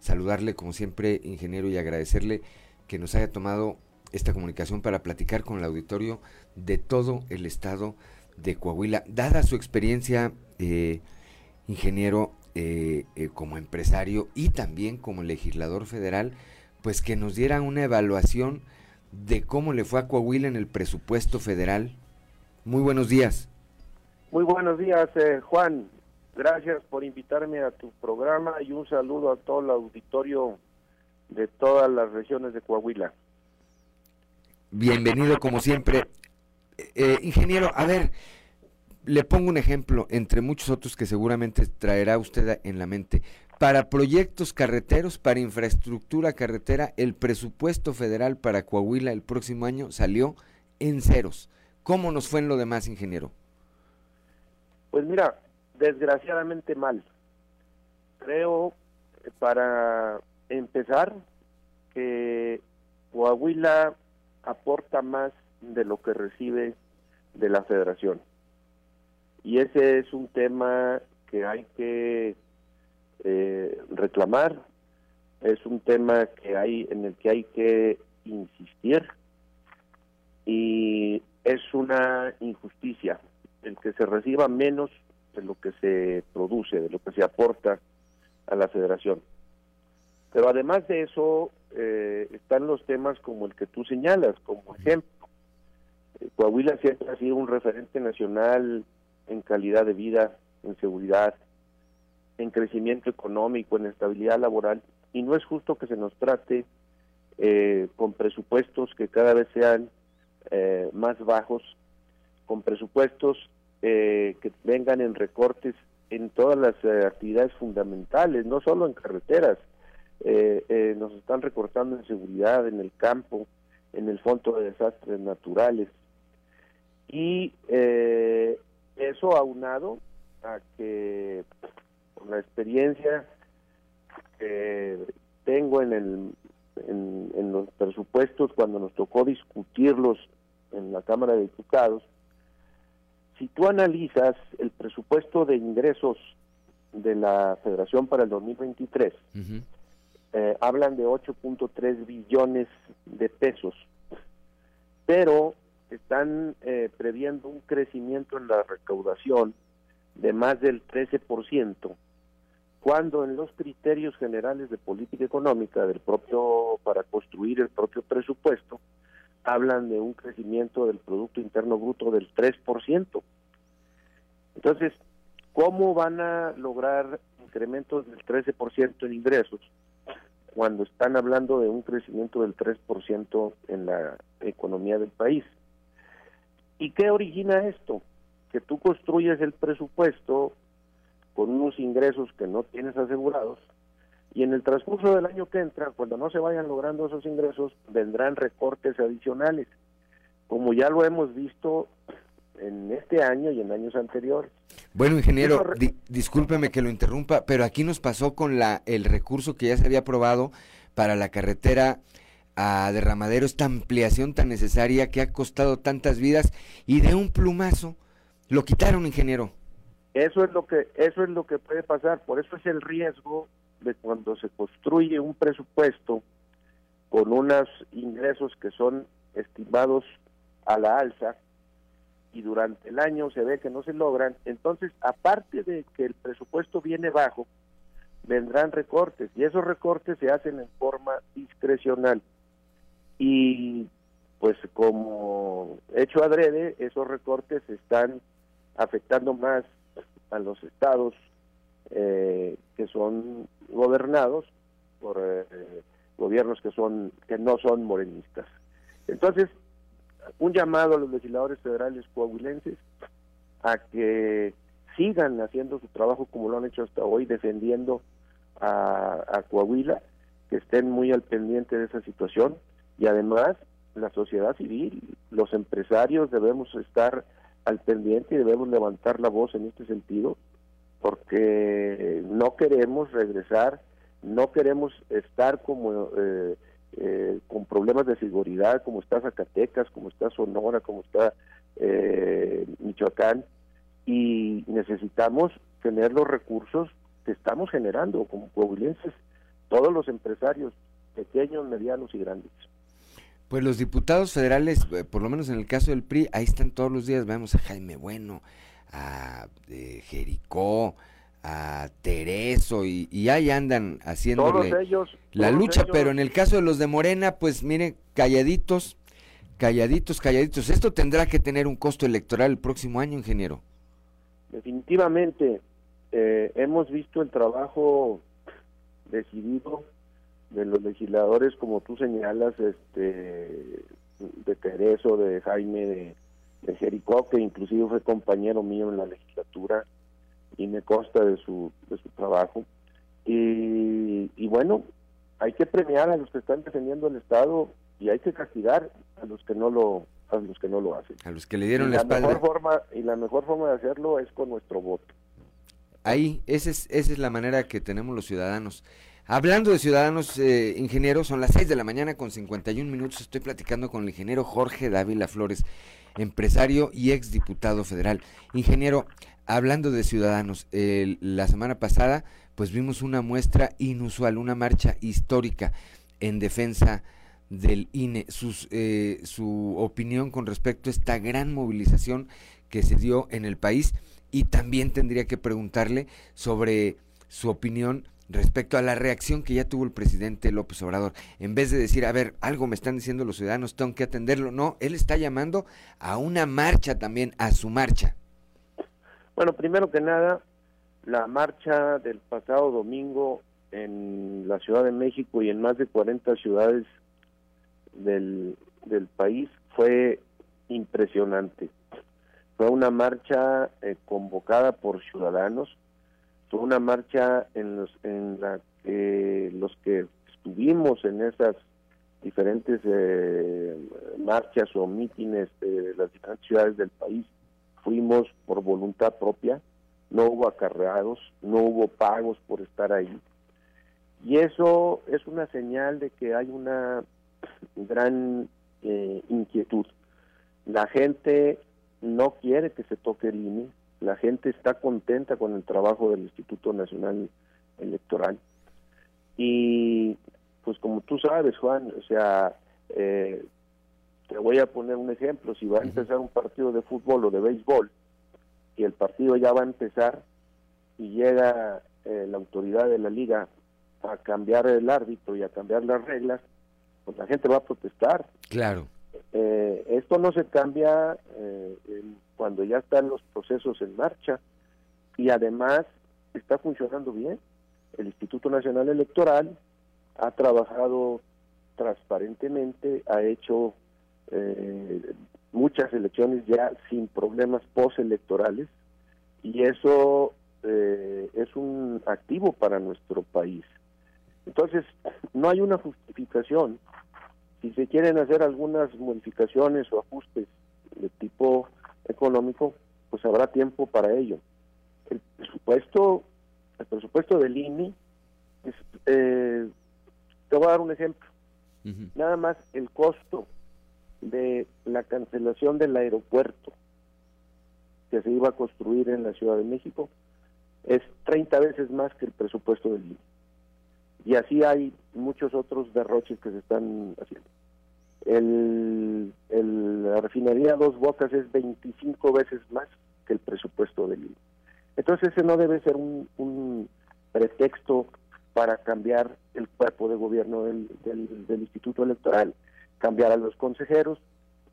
saludarle como siempre, ingeniero, y agradecerle que nos haya tomado esta comunicación para platicar con el auditorio de todo el estado de Coahuila. Dada su experiencia, eh, ingeniero, eh, eh, como empresario y también como legislador federal, pues que nos diera una evaluación de cómo le fue a Coahuila en el presupuesto federal. Muy buenos días. Muy buenos días, eh, Juan. Gracias por invitarme a tu programa y un saludo a todo el auditorio de todas las regiones de Coahuila. Bienvenido como siempre. Ingeniero, a ver, le pongo un ejemplo entre muchos otros que seguramente traerá usted en la mente. Para proyectos carreteros, para infraestructura carretera, el presupuesto federal para Coahuila el próximo año salió en ceros. ¿Cómo nos fue en lo demás, ingeniero? Pues mira, desgraciadamente mal. Creo, para empezar, que Coahuila aporta más de lo que recibe de la federación. Y ese es un tema que hay que eh, reclamar, es un tema que hay en el que hay que insistir y es una injusticia el que se reciba menos de lo que se produce, de lo que se aporta a la federación. Pero además de eso, eh, están los temas como el que tú señalas, como ejemplo. Coahuila siempre ha sido un referente nacional en calidad de vida, en seguridad, en crecimiento económico, en estabilidad laboral, y no es justo que se nos trate eh, con presupuestos que cada vez sean eh, más bajos, con presupuestos eh, que vengan en recortes en todas las actividades fundamentales, no solo en carreteras, nos están recortando en seguridad, en el campo, en el fondo de desastres naturales. Y eso aunado a que con la experiencia que tengo en el en, en los presupuestos cuando nos tocó discutirlos en la Cámara de Diputados, si tú analizas el presupuesto de ingresos de la Federación para el 2023, eh, hablan de 8.3 billones de pesos, pero están eh, previendo un crecimiento en la recaudación de más del 13%, cuando en los criterios generales de política económica del propio para construir el propio presupuesto hablan de un crecimiento del producto interno bruto del 3%. Entonces, ¿cómo van a lograr incrementos del 13% en ingresos cuando están hablando de un crecimiento del 3% en la economía del país? ¿Y qué origina esto? Que tú construyes el presupuesto con unos ingresos que no tienes asegurados y en el transcurso del año que entra, cuando no se vayan logrando esos ingresos, vendrán recortes adicionales, como ya lo hemos visto en este año y en años anteriores. Bueno, ingeniero, discúlpeme que lo interrumpa, pero aquí nos pasó con la el recurso que ya se había aprobado para la carretera a Derramadero, esta ampliación tan necesaria que ha costado tantas vidas y de un plumazo lo quitaron, ingeniero. Eso es lo que eso es lo que puede pasar, por eso es el riesgo de cuando se construye un presupuesto con unos ingresos que son estimados a la alza y durante el año se ve que no se logran, entonces aparte de que el presupuesto viene bajo, vendrán recortes y esos recortes se hacen en forma discrecional. Y pues como hecho adrede, esos recortes están afectando más a los estados eh, que son gobernados por eh, gobiernos que son que no son morenistas. Entonces, un llamado a los legisladores federales coahuilenses a que sigan haciendo su trabajo como lo han hecho hasta hoy, defendiendo a, a Coahuila, que estén muy al pendiente de esa situación y además la sociedad civil, los empresarios debemos estar al pendiente y debemos levantar la voz en este sentido porque no queremos regresar, no queremos estar como eh, eh, con problemas de seguridad, como está Zacatecas, como está Sonora, como está eh, Michoacán, y necesitamos tener los recursos que estamos generando como coahuilenses, todos los empresarios, pequeños, medianos y grandes. Pues los diputados federales, por lo menos en el caso del PRI, ahí están todos los días, vemos a Jaime Bueno, a eh, Jericó, a Tereso y, ahí andan haciendo la lucha, pero en el caso de los de Morena, pues mire, calladitos, calladitos, calladitos. Esto tendrá que tener un costo electoral el próximo año, ingeniero. Definitivamente, eh, hemos visto el trabajo decidido de los legisladores, como tú señalas, este de Tereso, de Jaime, de de Jericó, que inclusive fue compañero mío en la legislatura y me consta de su, de su trabajo. Y, y bueno, hay que premiar a los que están defendiendo el Estado y hay que castigar a los que no lo a los que no lo hacen. A los que le dieron la, espalda. Mejor forma, y la mejor forma de hacerlo es con nuestro voto. Ahí, esa es, esa es la manera que tenemos los ciudadanos. Hablando de ciudadanos eh, ingenieros, son las 6 de la mañana con 51 minutos. Estoy platicando con el ingeniero Jorge Dávila Flores empresario y exdiputado federal. Ingeniero, hablando de ciudadanos, la semana pasada pues vimos una muestra inusual, una marcha histórica en defensa del INE, sus, eh, su opinión con respecto a esta gran movilización que se dio en el país y también tendría que preguntarle sobre su opinión respecto a la reacción que ya tuvo el presidente López Obrador. En vez de decir, a ver, algo me están diciendo los ciudadanos, tengo que atenderlo. No, él está llamando a una marcha también, a su marcha. Bueno, primero que nada, la marcha del pasado domingo en la Ciudad de México y en más de 40 ciudades del, país fue impresionante. Fue una marcha eh, convocada por ciudadanos fue una marcha en, los, en la que los que estuvimos en esas diferentes eh, marchas o mítines de las diferentes ciudades del país fuimos por voluntad propia, no hubo acarreados, no hubo pagos por estar ahí. Y eso es una señal de que hay una gran eh, inquietud. La gente no quiere que se toque el la gente está contenta con el trabajo del Instituto Nacional Electoral. Y pues como tú sabes, Juan, o sea, eh, te voy a poner un ejemplo, si va a empezar un partido de fútbol o de béisbol, y el partido ya va a empezar y llega eh, la autoridad de la liga a cambiar el árbitro y a cambiar las reglas, pues la gente va a protestar. Claro. Eh, esto no se cambia eh, cuando ya están los procesos en marcha y además está funcionando bien. El Instituto Nacional Electoral ha trabajado transparentemente, ha hecho eh, muchas elecciones ya sin problemas postelectorales y eso eh, es un activo para nuestro país. Entonces, no hay una justificación. Si se quieren hacer algunas modificaciones o ajustes de tipo económico, pues habrá tiempo para ello. El presupuesto, el presupuesto del INI, es, eh, te voy a dar un ejemplo. Nada más el costo de la cancelación del aeropuerto que se iba a construir en la Ciudad de México es 30 veces más que el presupuesto del INE. Y así hay muchos otros derroches que se están haciendo. El, la refinería Dos Bocas es 25 veces más que el presupuesto del INE. Entonces ese no debe ser un, pretexto para cambiar el cuerpo de gobierno del, del, Instituto Electoral, cambiar a los consejeros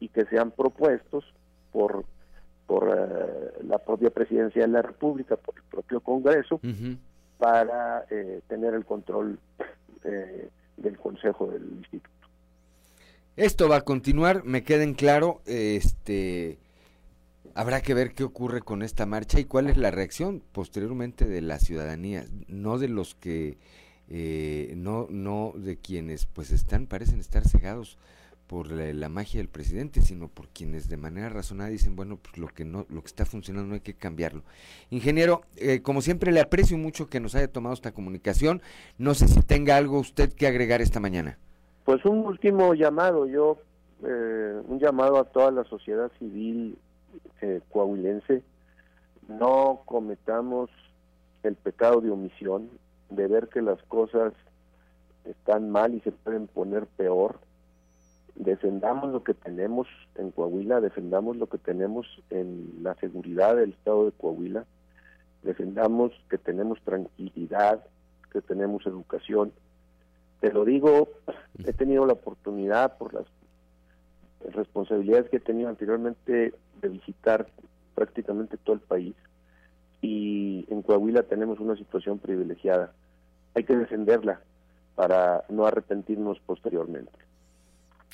y que sean propuestos por por eh, la propia presidencia de la República, por el propio Congreso, para eh, tener el control eh, del Consejo del Instituto. Esto va a continuar, me queda en claro, este habrá que ver qué ocurre con esta marcha y cuál es la reacción posteriormente de la ciudadanía, no de los que no no de quienes pues están parecen estar cegados por la, magia del presidente, sino por quienes de manera razonada dicen, bueno, pues lo que no, lo que está funcionando no hay que cambiarlo. Ingeniero, eh, como siempre le aprecio mucho que nos haya tomado esta comunicación. No sé si tenga algo usted que agregar esta mañana. Pues un último llamado, yo, eh, un llamado a toda la sociedad civil eh, coahuilense. No cometamos el pecado de omisión, de ver que las cosas están mal y se pueden poner peor defendamos lo que tenemos en Coahuila, defendamos lo que tenemos en la seguridad del estado de Coahuila, defendamos que tenemos tranquilidad, que tenemos educación. Te lo digo, he tenido la oportunidad por las responsabilidades que he tenido anteriormente de visitar prácticamente todo el país y en Coahuila tenemos una situación privilegiada. Hay que defenderla para no arrepentirnos posteriormente.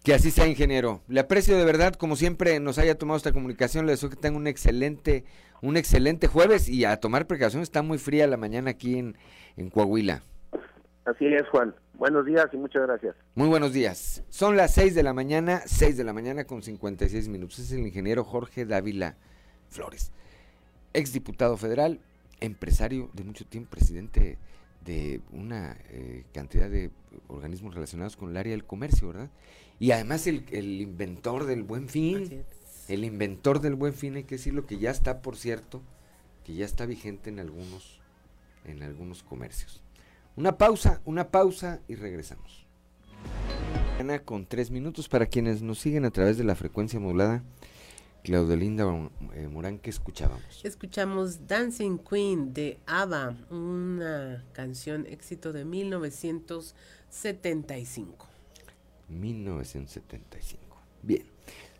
Que así sea, ingeniero. Le aprecio de verdad, como siempre nos haya tomado esta comunicación. Le deseo que tenga un excelente, un excelente jueves y a tomar precaución. Está muy fría la mañana aquí en, en Coahuila. Así es, Juan. Buenos días y muchas gracias. Muy buenos días. Son las 6 de la mañana, 6 de la mañana con 56 minutos. Es el ingeniero Jorge Dávila Flores, exdiputado federal, empresario de mucho tiempo, presidente de una eh, cantidad de organismos relacionados con el área del comercio, ¿verdad? Y además el, el inventor del buen fin, el inventor del buen fin, hay que decirlo que ya está, por cierto, que ya está vigente en algunos, en algunos comercios. Una pausa, una pausa y regresamos. Ana con tres minutos para quienes nos siguen a través de la frecuencia modulada. Claudelinda eh, Morán, ¿qué escuchábamos? Escuchamos Dancing Queen de ABBA, una canción éxito de 1975. 1975. Bien.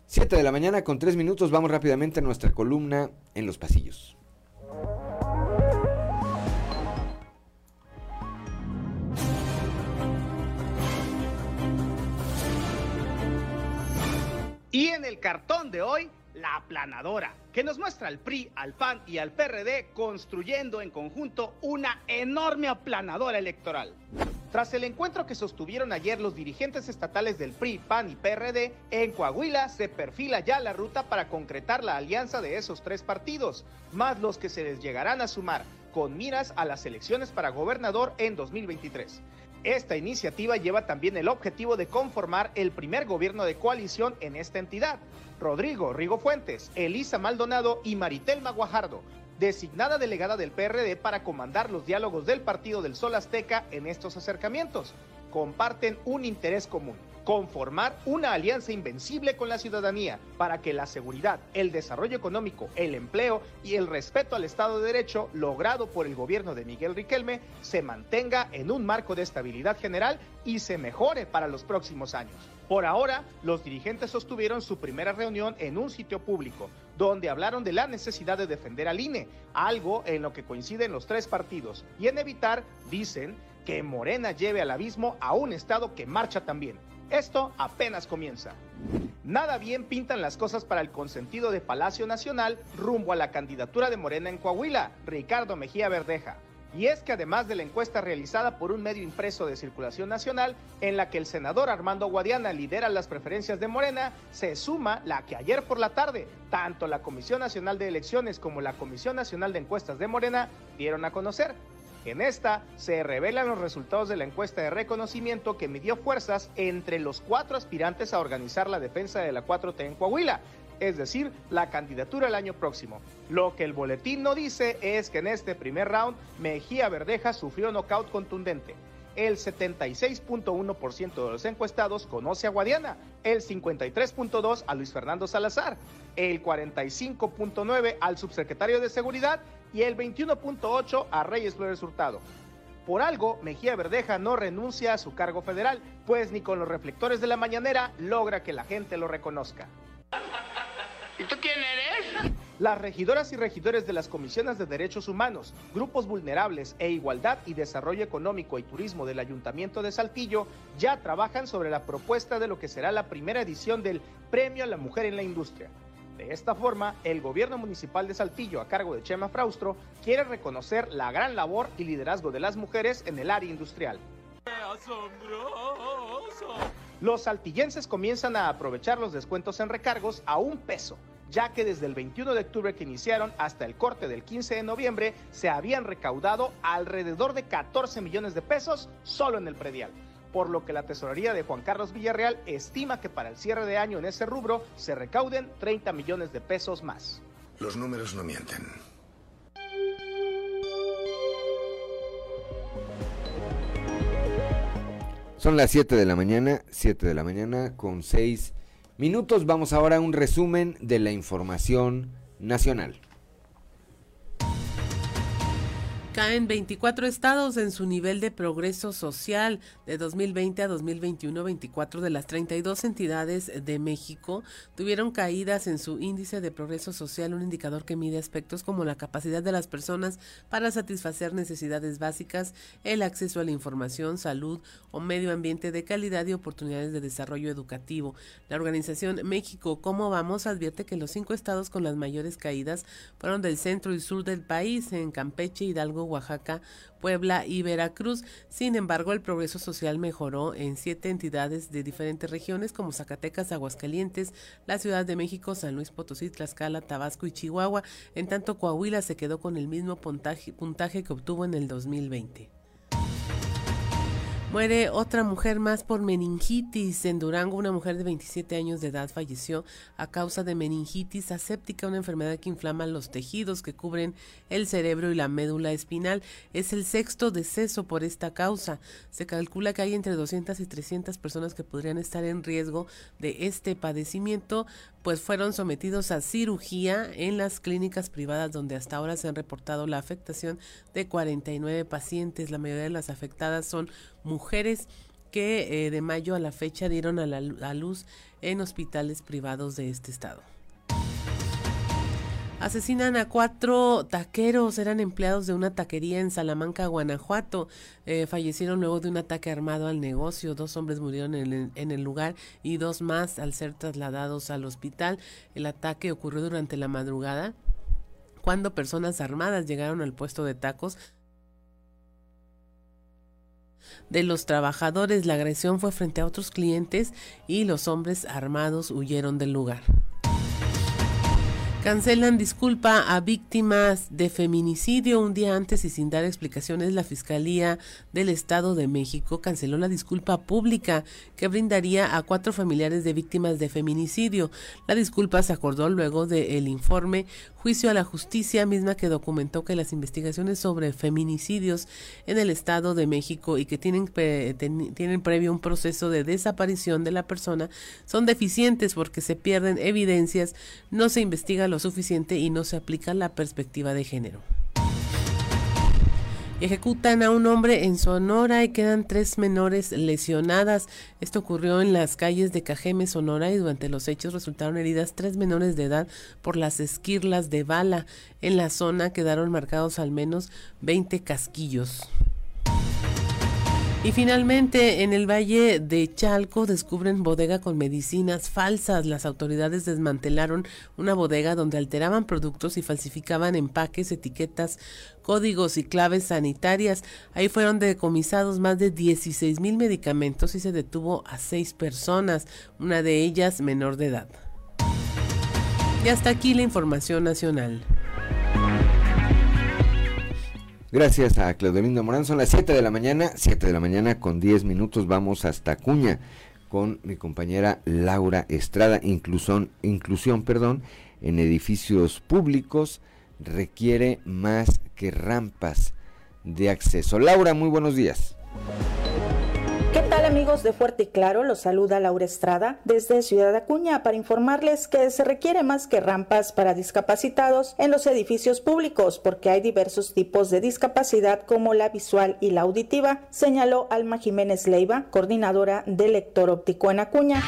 7 de la mañana con 3 minutos. Vamos rápidamente a nuestra columna en los pasillos. Y en el cartón de hoy, la aplanadora, que nos muestra al PRI, al PAN y al PRD construyendo en conjunto una enorme aplanadora electoral. Tras el encuentro que sostuvieron ayer los dirigentes estatales del PRI, PAN y PRD, en Coahuila se perfila ya la ruta para concretar la alianza de esos tres partidos, más los que se les llegarán a sumar con miras a las elecciones para gobernador en 2023. Esta iniciativa lleva también el objetivo de conformar el primer gobierno de coalición en esta entidad. Rodrigo Rigo Fuentes, Elisa Maldonado y Maritelma Guajardo, designada delegada del PRD para comandar los diálogos del Partido del Sol Azteca en estos acercamientos. Comparten un interés común conformar una alianza invencible con la ciudadanía para que la seguridad, el desarrollo económico, el empleo y el respeto al Estado de Derecho logrado por el gobierno de Miguel Riquelme se mantenga en un marco de estabilidad general y se mejore para los próximos años. Por ahora, los dirigentes sostuvieron su primera reunión en un sitio público, donde hablaron de la necesidad de defender al INE, algo en lo que coinciden los tres partidos, y en evitar, dicen, que Morena lleve al abismo a un Estado que marcha también. Esto apenas comienza. Nada bien pintan las cosas para el consentido de Palacio Nacional rumbo a la candidatura de Morena en Coahuila, Ricardo Mejía Verdeja. Y es que además de la encuesta realizada por un medio impreso de circulación nacional, en la que el senador Armando Guadiana lidera las preferencias de Morena, se suma la que ayer por la tarde, tanto la Comisión Nacional de Elecciones como la Comisión Nacional de Encuestas de Morena dieron a conocer. En esta se revelan los resultados de la encuesta de reconocimiento que midió fuerzas entre los cuatro aspirantes a organizar la defensa de la 4T en Coahuila, es decir, la candidatura el año próximo. Lo que el boletín no dice es que en este primer round Mejía Verdeja sufrió nocaut contundente. El 76.1% de los encuestados conoce a Guadiana, el 53.2% a Luis Fernando Salazar, el 45.9% al subsecretario de Seguridad y el 21.8 a Reyes Flores Hurtado. Por algo, Mejía Verdeja no renuncia a su cargo federal, pues ni con los reflectores de la mañanera logra que la gente lo reconozca. ¿Y tú quién eres? Las regidoras y regidores de las comisiones de derechos humanos, grupos vulnerables e igualdad y desarrollo económico y turismo del Ayuntamiento de Saltillo ya trabajan sobre la propuesta de lo que será la primera edición del Premio a la Mujer en la Industria. De esta forma, el gobierno municipal de Saltillo, a cargo de Chema Fraustro, quiere reconocer la gran labor y liderazgo de las mujeres en el área industrial. Los saltillenses comienzan a aprovechar los descuentos en recargos a un peso, ya que desde el 21 de octubre que iniciaron hasta el corte del 15 de noviembre se habían recaudado alrededor de 14 millones de pesos solo en el predial por lo que la tesorería de Juan Carlos Villarreal estima que para el cierre de año en ese rubro se recauden 30 millones de pesos más. Los números no mienten. Son las 7 de la mañana, 7 de la mañana con 6 minutos. Vamos ahora a un resumen de la información nacional. Caen 24 estados en su nivel de progreso social de 2020 a 2021. 24 de las 32 entidades de México tuvieron caídas en su índice de progreso social, un indicador que mide aspectos como la capacidad de las personas para satisfacer necesidades básicas, el acceso a la información, salud o medio ambiente de calidad y oportunidades de desarrollo educativo. La organización México ¿Cómo vamos? advierte que los cinco estados con las mayores caídas fueron del centro y sur del país, en Campeche, Hidalgo, Oaxaca, Puebla y Veracruz. Sin embargo, el progreso social mejoró en siete entidades de diferentes regiones como Zacatecas, Aguascalientes, la Ciudad de México, San Luis Potosí, Tlaxcala, Tabasco y Chihuahua. En tanto, Coahuila se quedó con el mismo puntaje, que obtuvo en el 2020. Muere otra mujer más por meningitis. En Durango, una mujer de 27 años de edad falleció a causa de meningitis aséptica, una enfermedad que inflama los tejidos que cubren el cerebro y la médula espinal. Es el sexto deceso por esta causa. Se calcula que hay entre 200 y 300 personas que podrían estar en riesgo de este padecimiento, pues fueron sometidos a cirugía en las clínicas privadas donde hasta ahora se han reportado la afectación de 49 pacientes. La mayoría de las afectadas son mujeres que eh, de mayo a la fecha dieron a, la, a luz en hospitales privados de este estado. Asesinan a cuatro taqueros, eran empleados de una taquería en Salamanca, Guanajuato. Eh, fallecieron luego de un ataque armado al negocio. Dos hombres murieron en en el, lugar y dos más al ser trasladados al hospital. El ataque ocurrió durante la madrugada cuando personas armadas llegaron al puesto de tacos de los trabajadores. La agresión fue frente a otros clientes y los hombres armados huyeron del lugar. Cancelan disculpa a víctimas de feminicidio un día antes y sin dar explicaciones. La Fiscalía del Estado de México canceló la disculpa pública que brindaría a cuatro familiares de víctimas de feminicidio. La disculpa se acordó luego del informe Juicio a la Justicia, misma que documentó que las investigaciones sobre feminicidios en el Estado de México y que tienen, tienen previo un proceso de desaparición de la persona son deficientes porque se pierden evidencias, no se investiga lo suficiente y no se aplica la perspectiva de género. Ejecutan a un hombre en Sonora y quedan tres menores lesionadas. Esto ocurrió en las calles de Cajeme, Sonora, y durante los hechos resultaron heridas tres menores de edad por las esquirlas de bala. En la zona quedaron marcados al menos 20 casquillos. Y finalmente, en el Valle de Chalco descubren bodega con medicinas falsas. Las autoridades desmantelaron una bodega donde alteraban productos y falsificaban empaques, etiquetas, códigos y claves sanitarias. Ahí fueron decomisados más de 16 mil medicamentos y se detuvo a seis personas, una de ellas menor de edad. Y hasta aquí la información nacional. Gracias a Claudelinda Morán. Son las 7 de la mañana, 7 de la mañana con 10 minutos. Vamos hasta Cuña con mi compañera Laura Estrada. Inclusión, inclusión perdón, en edificios públicos requiere más que rampas de acceso. Laura, muy buenos días. ¿Qué tal amigos de Fuerte y Claro? Los saluda Laura Estrada desde Ciudad Acuña para informarles que se requiere más que rampas para discapacitados en los edificios públicos porque hay diversos tipos de discapacidad como la visual y la auditiva, señaló Alma Jiménez Leiva, coordinadora del lector óptico en Acuña.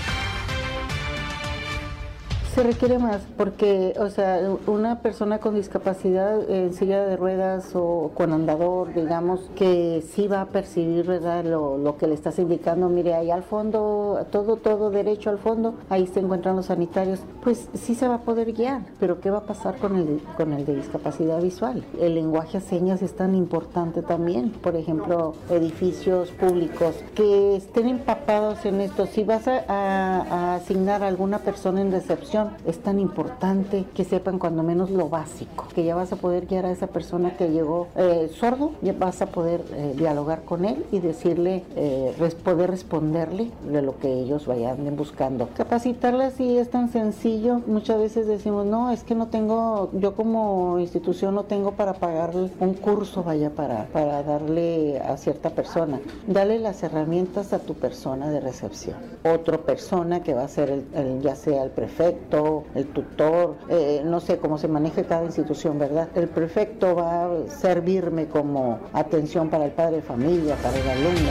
Se requiere más porque, o sea, una persona con discapacidad en silla de ruedas o con andador, digamos, que sí va a percibir, ¿verdad? Lo, que le estás indicando, mire, ahí al fondo, todo, todo derecho al fondo, ahí se encuentran los sanitarios, pues sí se va a poder guiar, pero ¿qué va a pasar con el, con el de discapacidad visual? El lenguaje a señas es tan importante también, por ejemplo, edificios públicos que estén empapados en esto. Si vas a, a asignar a alguna persona en recepción, es tan importante que sepan cuando menos lo básico, que ya vas a poder guiar a esa persona que llegó eh, sordo, ya vas a poder eh, dialogar con él y decirle, eh, poder responderle de lo que ellos vayan buscando. Capacitarle así es tan sencillo, muchas veces decimos, no, es que no tengo, yo como institución no tengo para pagarle un curso, vaya, para, para darle a cierta persona. Dale las herramientas a tu persona de recepción. Otra persona que va a ser el, ya sea el prefecto, el tutor, eh, no sé cómo se maneja cada institución, ¿verdad? El prefecto va a servirme como atención para el padre de familia, para el alumno.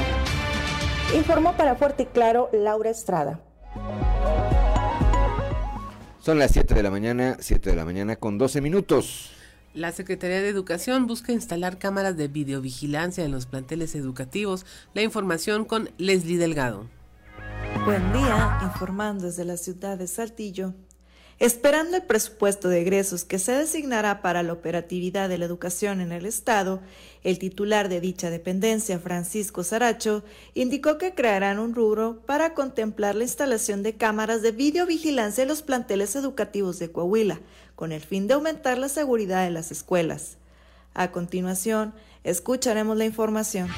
Informó para Fuerte y Claro Laura Estrada. Son las 7 de la mañana, 7 de la mañana con 12 minutos. La Secretaría de Educación busca instalar cámaras de videovigilancia en los planteles educativos. La información con Leslie Delgado. Buen día, informando desde la ciudad de Saltillo. Esperando el presupuesto de egresos que se designará para la operatividad de la educación en el Estado, el titular de dicha dependencia, Francisco Saracho, indicó que crearán un rubro para contemplar la instalación de cámaras de videovigilancia en los planteles educativos de Coahuila, con el fin de aumentar la seguridad de las escuelas. A continuación, escucharemos la información.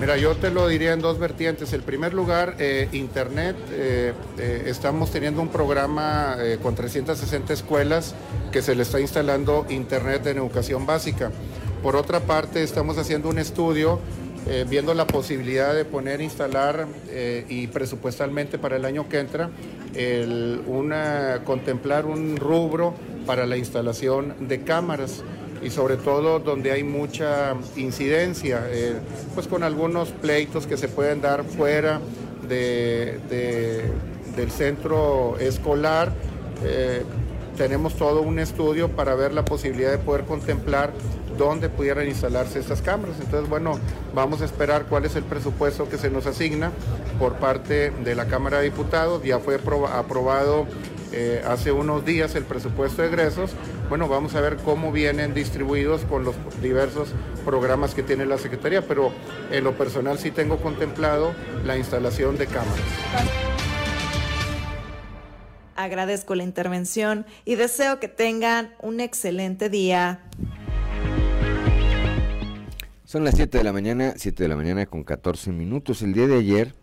Mira, yo te lo diría en dos vertientes. El primer lugar, eh, Internet. Eh, eh, estamos teniendo un programa con 360 escuelas que se le está instalando Internet en educación básica. Por otra parte, estamos haciendo un estudio viendo la posibilidad de poner, instalar y presupuestalmente para el año que entra, contemplar un rubro para la instalación de cámaras y sobre todo donde hay mucha incidencia, eh, pues con algunos pleitos que se pueden dar fuera de, del centro escolar. Eh, tenemos todo un estudio para ver la posibilidad de poder contemplar dónde pudieran instalarse estas cámaras. Entonces, bueno, vamos a esperar cuál es el presupuesto que se nos asigna por parte de la Cámara de Diputados. Ya fue aprobado eh, hace unos días el presupuesto de egresos. Bueno, vamos a ver cómo vienen distribuidos con los diversos programas que tiene la Secretaría, pero en lo personal sí tengo contemplado la instalación de cámaras. Agradezco la intervención y deseo que tengan un excelente día. Son las 7 de la mañana, 7 de la mañana con 14 minutos. El día de ayer,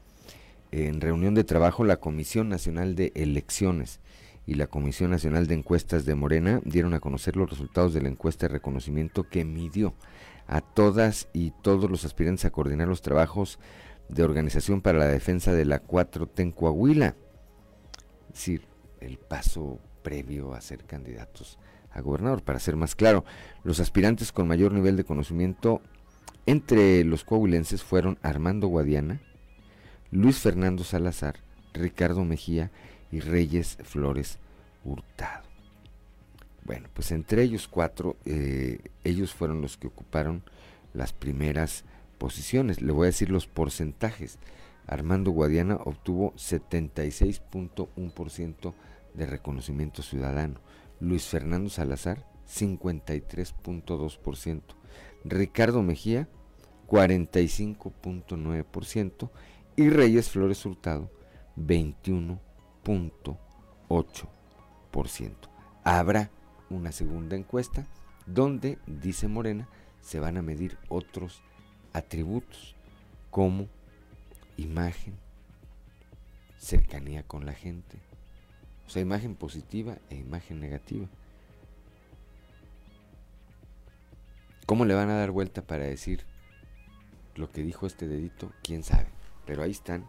en reunión de trabajo, la Comisión Nacional de Elecciones y la Comisión Nacional de Encuestas de Morena dieron a conocer los resultados de la encuesta de reconocimiento que midió a todas y todos los aspirantes a coordinar los trabajos de organización para la defensa de la 4T en Coahuila. Es decir, el paso previo a ser candidatos a gobernador. Para ser más claro, los aspirantes con mayor nivel de conocimiento entre los coahuilenses fueron Armando Guadiana, Luis Fernando Salazar, Ricardo Mejía y Reyes Flores Hurtado. Bueno, pues entre ellos cuatro, eh, ellos fueron los que ocuparon las primeras posiciones. Le voy a decir los porcentajes. Armando Guadiana obtuvo 76.1% de reconocimiento ciudadano. Luis Fernando Salazar, 53.2%. Ricardo Mejía 45.9% y Reyes Flores Hurtado 21.8%. Habrá una segunda encuesta donde, dice Morena, se van a medir otros atributos como imagen, cercanía con la gente, o sea, imagen positiva e imagen negativa. ¿Cómo le van a dar vuelta para decir lo que dijo este dedito? ¿Quién sabe? Pero ahí están,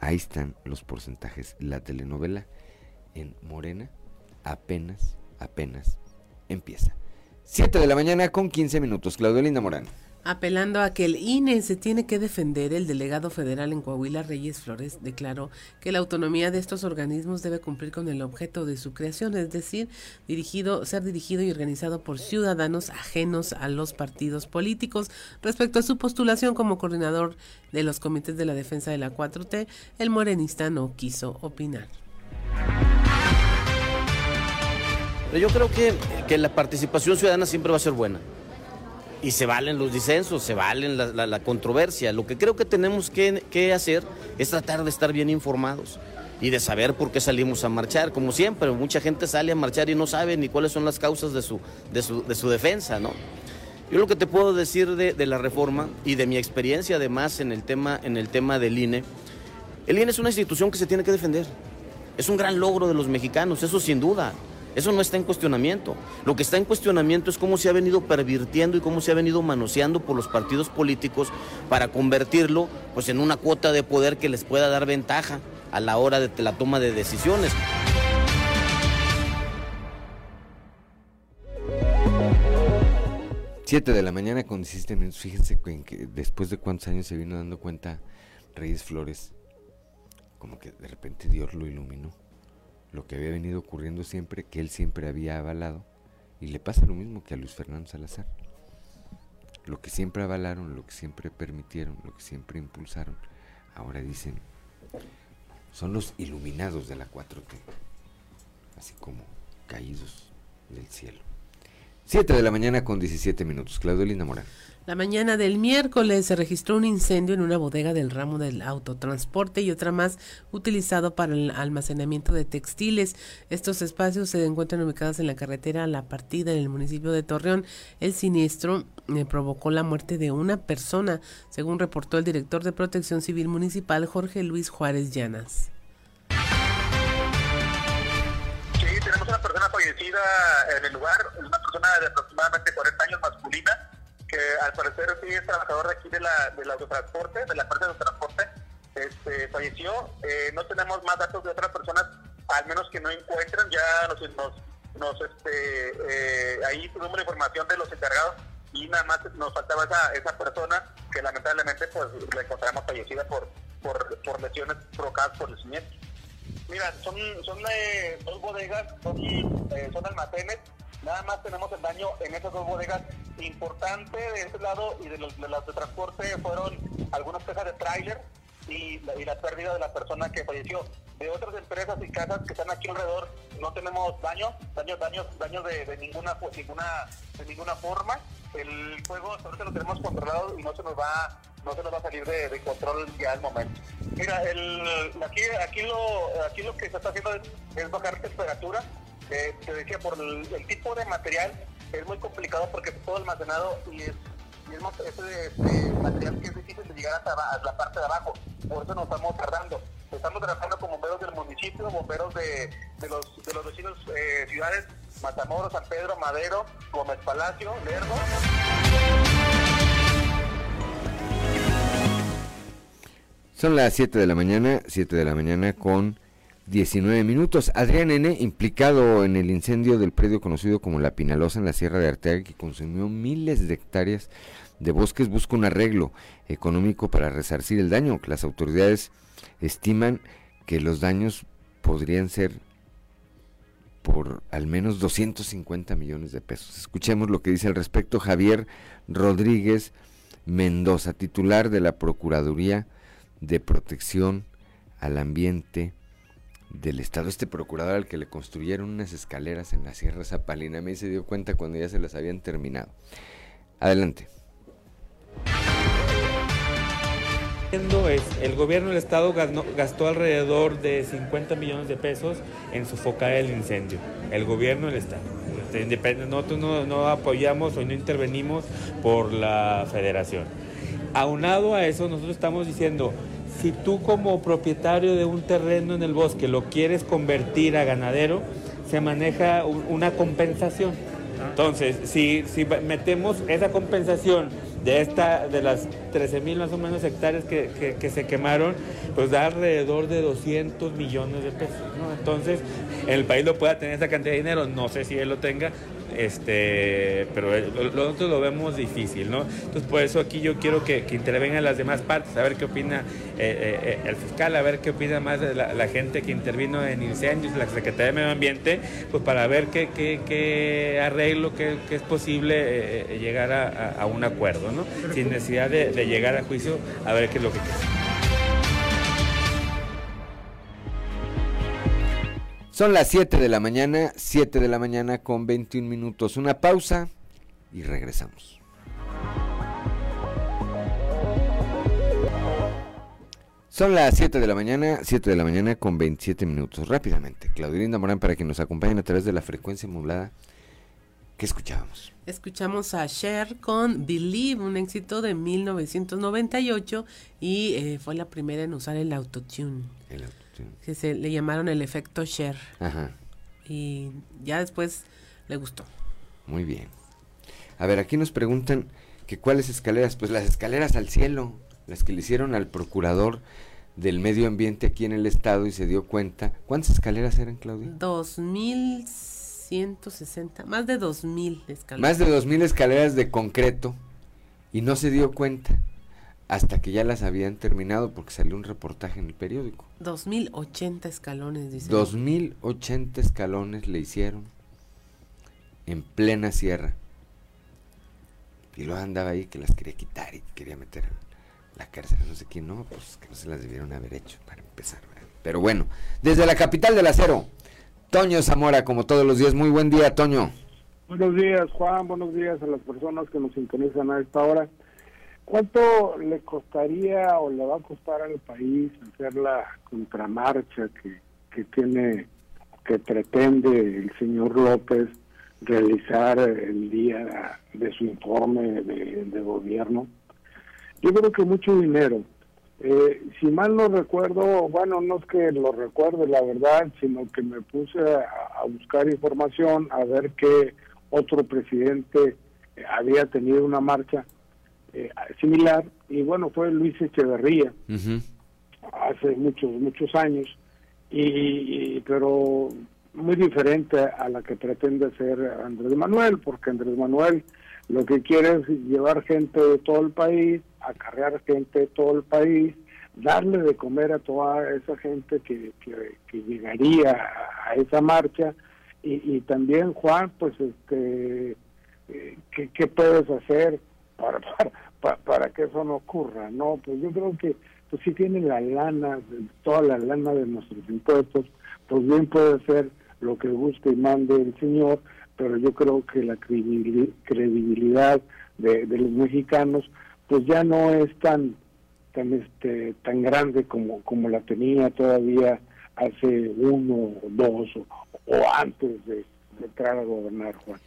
ahí están los porcentajes. La telenovela en Morena apenas, apenas empieza. 7 de la mañana con 15 minutos. Claudio Linda Morán. Apelando a que el INE se tiene que defender, el delegado federal en Coahuila, Reyes Flores, declaró que la autonomía de estos organismos debe cumplir con el objeto de su creación, es decir, dirigido, ser dirigido y organizado por ciudadanos ajenos a los partidos políticos. Respecto a su postulación como coordinador de los comités de la defensa de la 4T, el morenista no quiso opinar. Yo creo que, que la participación ciudadana siempre va a ser buena y se valen los disensos, se valen la, controversia. Lo que creo que tenemos que, hacer es tratar de estar bien informados y de saber por qué salimos a marchar. Como siempre, mucha gente sale a marchar y no sabe ni cuáles son las causas de su, de su, defensa, ¿no? Yo lo que te puedo decir de, la reforma y de mi experiencia además en el, tema, en el tema del INE, el INE es una institución que se tiene que defender. Es un gran logro de los mexicanos, eso sin duda. Eso no está en cuestionamiento. Lo que está en cuestionamiento es cómo se ha venido pervirtiendo y cómo se ha venido manoseando por los partidos políticos para convertirlo pues, en una cuota de poder que les pueda dar ventaja a la hora de la toma de decisiones. Siete de la mañana con 17 minutos. Fíjense después de cuántos años se vino dando cuenta Reyes Flores, como que de repente Dios lo iluminó lo que había venido ocurriendo siempre, que él siempre había avalado, y le pasa lo mismo que a Luis Fernando Salazar. Lo que siempre avalaron, lo que siempre permitieron, lo que siempre impulsaron, ahora dicen, son los iluminados de la 4T, así como caídos del cielo. 7 de la mañana con 17 minutos. Claudio Linda Morán. La mañana del miércoles se registró un incendio en una bodega del ramo del autotransporte y otra más utilizado para el almacenamiento de textiles. Estos espacios se encuentran ubicados en la carretera La Partida en el municipio de Torreón. El siniestro eh, provocó la muerte de una persona, según reportó el director de Protección Civil Municipal Jorge Luis Juárez Llanas. Sí, tenemos una persona fallecida en el lugar, una persona de aproximadamente 40 años masculina al parecer sí es trabajador de aquí de la, del autotransporte, de la parte del transporte, este, falleció. Eh, no tenemos más datos de otras personas, al menos que no encuentran, ya nos, nos, nos este, eh, ahí tuvimos la información de los encargados y nada más nos faltaba esa, esa persona que lamentablemente pues la encontramos fallecida por, por, por lesiones provocadas por el cimiento. Mira, son, son eh, dos bodegas, son, son almacenes Nada más tenemos el daño en esas dos bodegas. Importante de este lado y de los de, las de transporte fueron algunas piezas de tráiler y, la pérdida de la persona que falleció. De otras empresas y casas que están aquí alrededor no tenemos daños, daños, daños, daños de, ninguna, pues, ninguna, de ninguna forma. El fuego ahorita lo tenemos controlado y no se nos va no se nos va a salir de, de control ya al momento. Mira, el, aquí, aquí, lo, aquí lo que se está haciendo es, es bajar temperatura. Eh, te decía, por el, tipo de material es muy complicado porque es todo almacenado y es, y este, material que es difícil de llegar hasta a la parte de abajo. Por eso nos estamos tardando. Estamos trabajando con bomberos del municipio, bomberos de, de los, de los vecinos eh, ciudades, Matamoros, San Pedro, Madero, Gómez Palacio, Lerdo. Son las 7 de la mañana, 7 de la mañana con 19 minutos. Adrián N., implicado en el incendio del predio conocido como La Pinalosa en la Sierra de Arteaga, que consumió miles de hectáreas de bosques, busca un arreglo económico para resarcir el daño. Las autoridades estiman que los daños podrían ser por al menos 250 millones de pesos. Escuchemos lo que dice al respecto Javier Rodríguez Mendoza, titular de la Procuraduría de Protección al Ambiente del Estado. Este procurador al que le construyeron unas escaleras en la Sierra Zapalina, mí se dio cuenta cuando ya se las habían terminado. Adelante. El gobierno del estado gastó, alrededor de 50 millones de pesos en sofocar el incendio. El gobierno del estado. Este, Nosotros no, no apoyamos o no intervenimos por la federación. Aunado a eso, nosotros estamos diciendo, si tú como propietario de un terreno en el bosque lo quieres convertir a ganadero, se maneja un- una compensación. Entonces, si, si metemos esa compensación de esta de las 13 mil más o menos hectáreas que, que- que se quemaron, pues da alrededor de 200 millones de pesos. ¿no? Entonces, el país lo pueda tener esa cantidad de dinero, no sé si él lo tenga, este, pero nosotros lo vemos difícil, ¿no? Entonces, por eso aquí yo quiero que, intervengan las demás partes, a ver qué opina eh, eh, eh, el fiscal, a ver qué opina más la, gente que intervino en incendios, la Secretaría de Medio Ambiente, pues para ver qué, qué, qué arreglo, qué, qué es posible llegar a, un acuerdo, ¿no? Sin necesidad de, de llegar a juicio, a ver qué es lo que queda. Son las 7 de la mañana, 7 de la mañana con 21 minutos. Una pausa y regresamos. Son las 7 de la mañana, 7 de la mañana con 27 minutos. Rápidamente, Claudelinda Morán para que nos acompañen a través de la frecuencia modulada que escuchábamos. Escuchamos a Cher con Believe, un éxito de 1998 y eh, fue la primera en usar el autotune. El autotune. Que se le llamaron el efecto Cher. Ajá, Y ya después le gustó. muy bien. A ver, aquí nos preguntan que cuáles escaleras, pues las escaleras al cielo, las que le hicieron al procurador del medio ambiente aquí en el estado y se dio cuenta. ¿Cuántas escaleras eran, Claudia? 2160, más de 2000 escaleras. Más de 2.000 escaleras de concreto y no se dio cuenta hasta que ya las habían terminado porque salió un reportaje en el periódico. 2080 escalones, dice. 2.080 escalones le hicieron en plena sierra. Y luego andaba ahí que las quería quitar y quería meter a la cárcel, no sé quién, no, pues que no se las debieron haber hecho para empezar. ¿verdad? Pero bueno, desde la capital del acero, Toño Zamora, como todos los días, muy buen día, Toño. Buenos días, Juan. Buenos días a las personas que nos sintonizan a esta hora. ¿Cuánto le costaría o le va a costar al país hacer la contramarcha que, que tiene, que pretende el señor López realizar el día de su informe de, gobierno? Yo creo que mucho dinero. Eh, si mal no recuerdo, bueno, no es que lo recuerde la verdad, sino que me puse a, a buscar información, a ver qué otro presidente había tenido una marcha eh, similar, y bueno, fue Luis Echeverría. Hace muchos, muchos años, y, y- pero muy diferente a la que pretende hacer Andrés Manuel, porque Andrés Manuel lo que quiere es llevar gente de todo el país, acarrear gente de todo el país, darle de comer a toda esa gente que, que, que llegaría a, esa marcha, y, y también Juan, pues este, eh, ¿qué, qué puedes hacer para, para, para, que eso no ocurra? No, pues yo creo que pues si tiene la lana, toda la lana de nuestros impuestos, pues bien puede hacer lo que guste y mande el señor, pero yo creo que la credibil- credibilidad de, de los mexicanos pues ya no es tan tan este tan grande como como la tenía todavía hace uno o dos o, antes de, de entrar a gobernar Juan.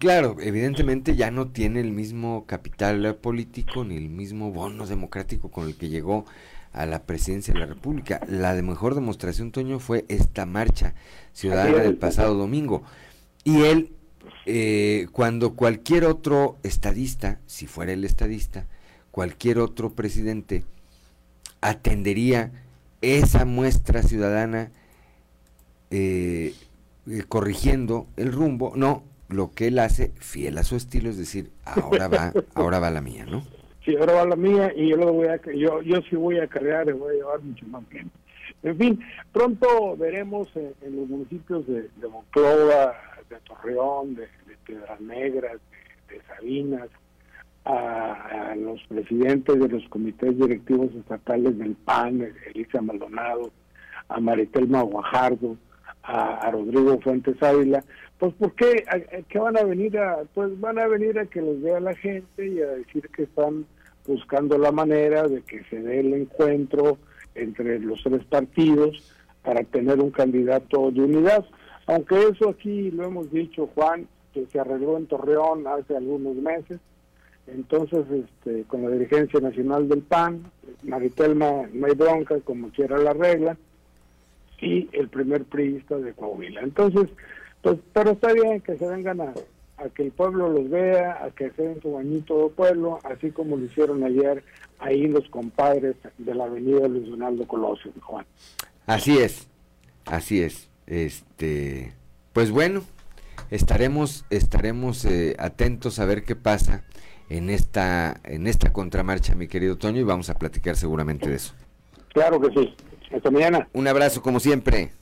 Claro, evidentemente ya no tiene el mismo capital político ni el mismo bono democrático con el que llegó a la presidencia de la República. La de mejor demostración, Toño, fue esta marcha ciudadana del pasado domingo. Y él, eh, cuando cualquier otro estadista, si fuera el estadista, cualquier otro presidente atendería esa muestra ciudadana eh, eh, corrigiendo el rumbo, no, lo que él hace, fiel a su estilo, es decir, ahora va, <laughs> ahora va la mía, ¿no? Sí, ahora va la mía y yo lo voy a, yo, yo sí voy a cargar y voy a llevar mucho más gente. En fin, pronto veremos en, los municipios de, de, Monclova, de Torreón, de, Piedras Negras, de, Sabinas, a, los presidentes de los comités directivos estatales del PAN, Elisa Maldonado, a Maritelma Guajardo, a, Rodrigo Fuentes Ávila, pues ¿por qué? ¿Qué van a venir a? Pues van a venir a que los vea la gente y a decir que están buscando la manera de que se dé el encuentro entre los tres partidos para tener un candidato de unidad. Aunque eso aquí lo hemos dicho, Juan, que se arregló en Torreón hace algunos meses. Entonces, este, con la dirigencia nacional del PAN, Maritelma no hay bronca, como quiera la regla, y el primer priista de Coahuila. Entonces, pues, pero está bien que se vengan a, a que el pueblo los vea, a que se den su bañito de pueblo, así como lo hicieron ayer ahí los compadres de la avenida Luis Donaldo Colosio, Juan. Así es, así es. Este, pues bueno, estaremos, estaremos eh, atentos a ver qué pasa en esta, en esta contramarcha, mi querido Toño, y vamos a platicar seguramente de eso. Claro que sí. Hasta mañana. Un abrazo como siempre.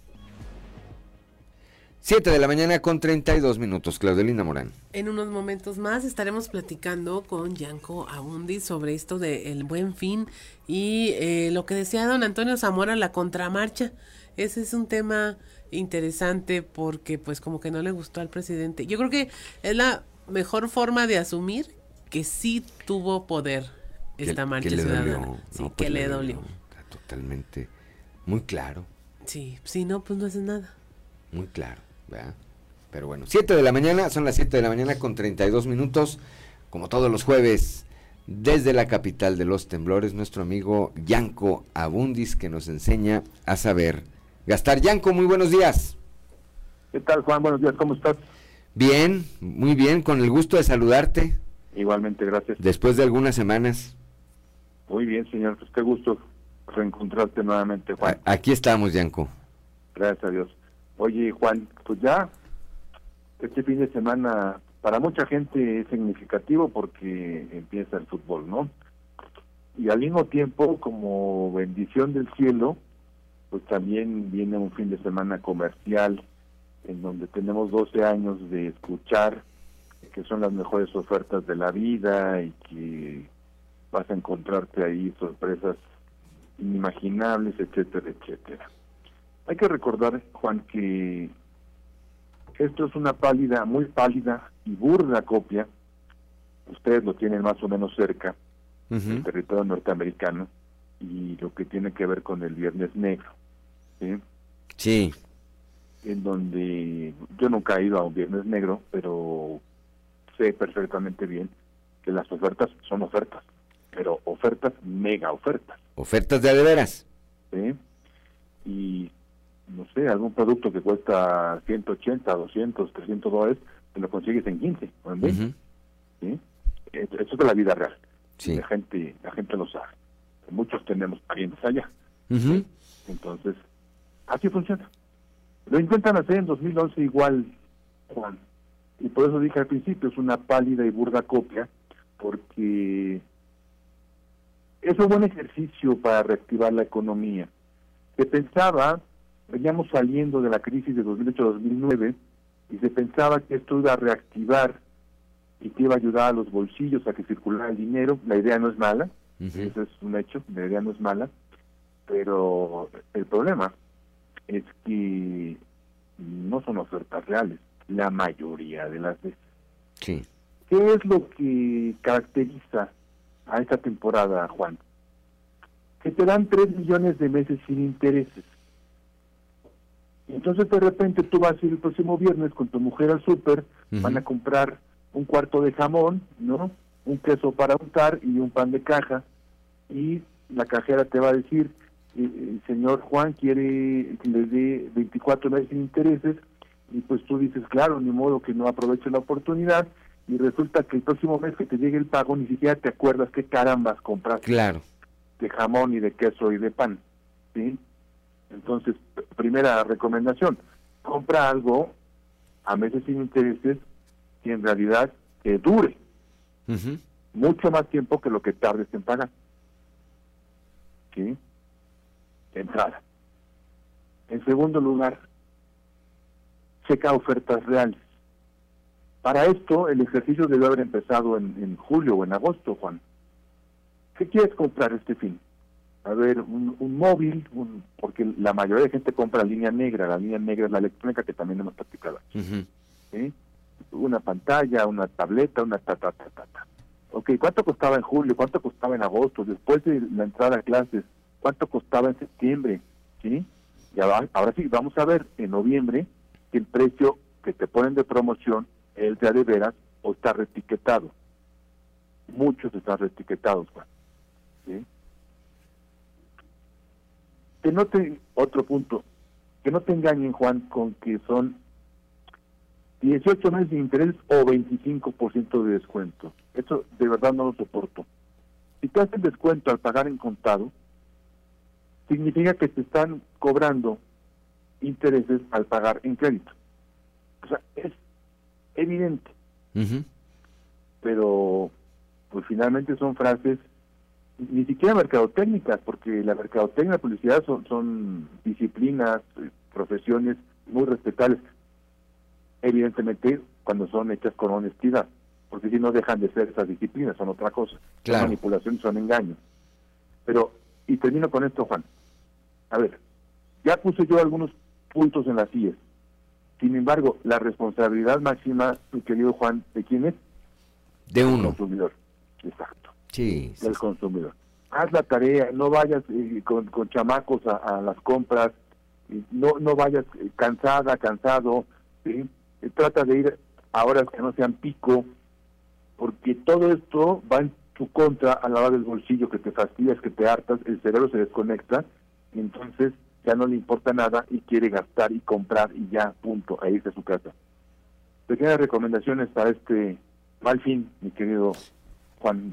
7 de la mañana con 32 minutos, Claudelina Morán. En unos momentos más estaremos platicando con Yanko Abundi sobre esto del buen fin y eh, lo que decía don Antonio Zamora, la contramarcha. Ese es un tema interesante porque pues como que no le gustó al presidente. Yo creo que es la mejor forma de asumir que sí tuvo poder esta marcha ciudadana. sí, que pues le dolió. Totalmente. Muy claro. Sí, si no, pues no hace nada. Muy claro. Pero bueno, 7 de la mañana, son las 7 de la mañana con 32 minutos, como todos los jueves, desde la capital de los temblores, nuestro amigo Yanko Abundis, que nos enseña a saber gastar. Yanko, muy buenos días. ¿Qué tal, Juan? Buenos días, ¿cómo estás? Bien, muy bien, con el gusto de saludarte. Igualmente, gracias. Después de algunas semanas. Muy bien, señor, pues qué gusto reencontrarte nuevamente, Juan. aquí estamos, Yanko. Gracias a Dios. Oye, Juan, pues ya este fin de semana para mucha gente es significativo porque empieza el fútbol, ¿no? Y al mismo tiempo, como bendición del cielo, pues también viene un fin de semana comercial en donde tenemos 12 años de escuchar que son las mejores ofertas de la vida y que vas a encontrarte ahí sorpresas inimaginables, etcétera, etcétera. Hay que recordar, Juan, que esto es una pálida, muy pálida y burda copia. Ustedes lo tienen más o menos cerca, el territorio norteamericano, y lo que tiene que ver con el Viernes Negro. ¿sí? Sí. En donde yo nunca he ido a un Viernes Negro, pero sé perfectamente bien que las ofertas son ofertas, pero ofertas mega ofertas. Ofertas de veras. ¿Sí? Y no sé, algún producto que cuesta 180, 200, 300 dólares, te lo consigues en 15 o en 20. ¿sí? Eso es de la vida real. Sí. La gente la gente lo sabe. Muchos tenemos parientes allá. Entonces, así funciona. Lo intentan hacer en 2011 igual, Juan. Y por eso dije al principio, es una pálida y burda copia, porque es un buen ejercicio para reactivar la economía. Se pensaba veníamos saliendo de la crisis de 2008-2009 y se pensaba que esto iba a reactivar y que iba a ayudar a los bolsillos a que circulara el dinero. La idea no es mala, eso es un hecho, la idea no es mala, pero el problema es que no son ofertas reales, la mayoría de las veces. Sí. ¿Qué es lo que caracteriza a esta temporada, Juan, que te dan 3 millones de meses sin intereses. Entonces de repente tú vas a ir el próximo viernes con tu mujer al súper, van a comprar un cuarto de jamón, ¿no? Un queso para untar y un pan de caja y la cajera te va a decir, eh, el señor Juan quiere que le dé 24 meses sin intereses y pues tú dices, claro, ni modo que no aproveche la oportunidad y resulta que el próximo mes que te llegue el pago ni siquiera te acuerdas qué carambas compraste. Claro. De jamón y de queso y de pan, ¿sí? Entonces, primera recomendación, compra algo a meses sin intereses y en realidad que dure mucho más tiempo que lo que tardes en pagar. ¿Sí? Entrada. En segundo lugar, checa ofertas reales. Para esto, el ejercicio debe haber empezado en, en julio o en agosto, Juan. ¿Qué quieres comprar este fin? A ver, un, móvil, un, porque la mayoría de gente compra línea negra, la línea negra es la electrónica que también hemos practicado. ¿sí? Una pantalla, una tableta, una ta, ta, ta, ta, ta. Ok, ¿cuánto costaba en julio? ¿Cuánto costaba en agosto? Después de la entrada a clases, ¿cuánto costaba en septiembre? ¿Sí? Y ahora, ahora sí, vamos a ver en noviembre que el precio que te ponen de promoción es de de veras o está retiquetado. Muchos están retiquetados, Juan. ¿Sí? Que no te, otro punto, que no te engañen, Juan, con que son 18 meses de interés o 25% de descuento. Eso de verdad no lo soporto. Si te hacen descuento al pagar en contado, significa que te están cobrando intereses al pagar en crédito. O sea, es evidente. Pero, pues finalmente son frases ni siquiera mercadotécnicas, porque la mercadotecnia y la publicidad son, son disciplinas, eh, profesiones muy respetables. Evidentemente, cuando son hechas con honestidad, porque si no dejan de ser esas disciplinas, son otra cosa. Son manipulaciones, son engaños. Pero, y termino con esto, Juan. A ver, ya puse yo algunos puntos en las CIES. Sin embargo, la responsabilidad máxima, mi querido Juan, ¿de quién es? De uno. consumidor. Exacto sí, del consumidor. Haz la tarea, no vayas eh, con, con, chamacos a, las compras, no, no vayas eh, cansada, cansado, ¿sí? Eh, trata de ir a horas que no sean pico, porque todo esto va en tu contra a la hora del bolsillo, que te fastidias, que te hartas, el cerebro se desconecta, y entonces ya no le importa nada y quiere gastar y comprar y ya, punto, a irse a su casa. Pequeñas recomendaciones para este mal fin, mi querido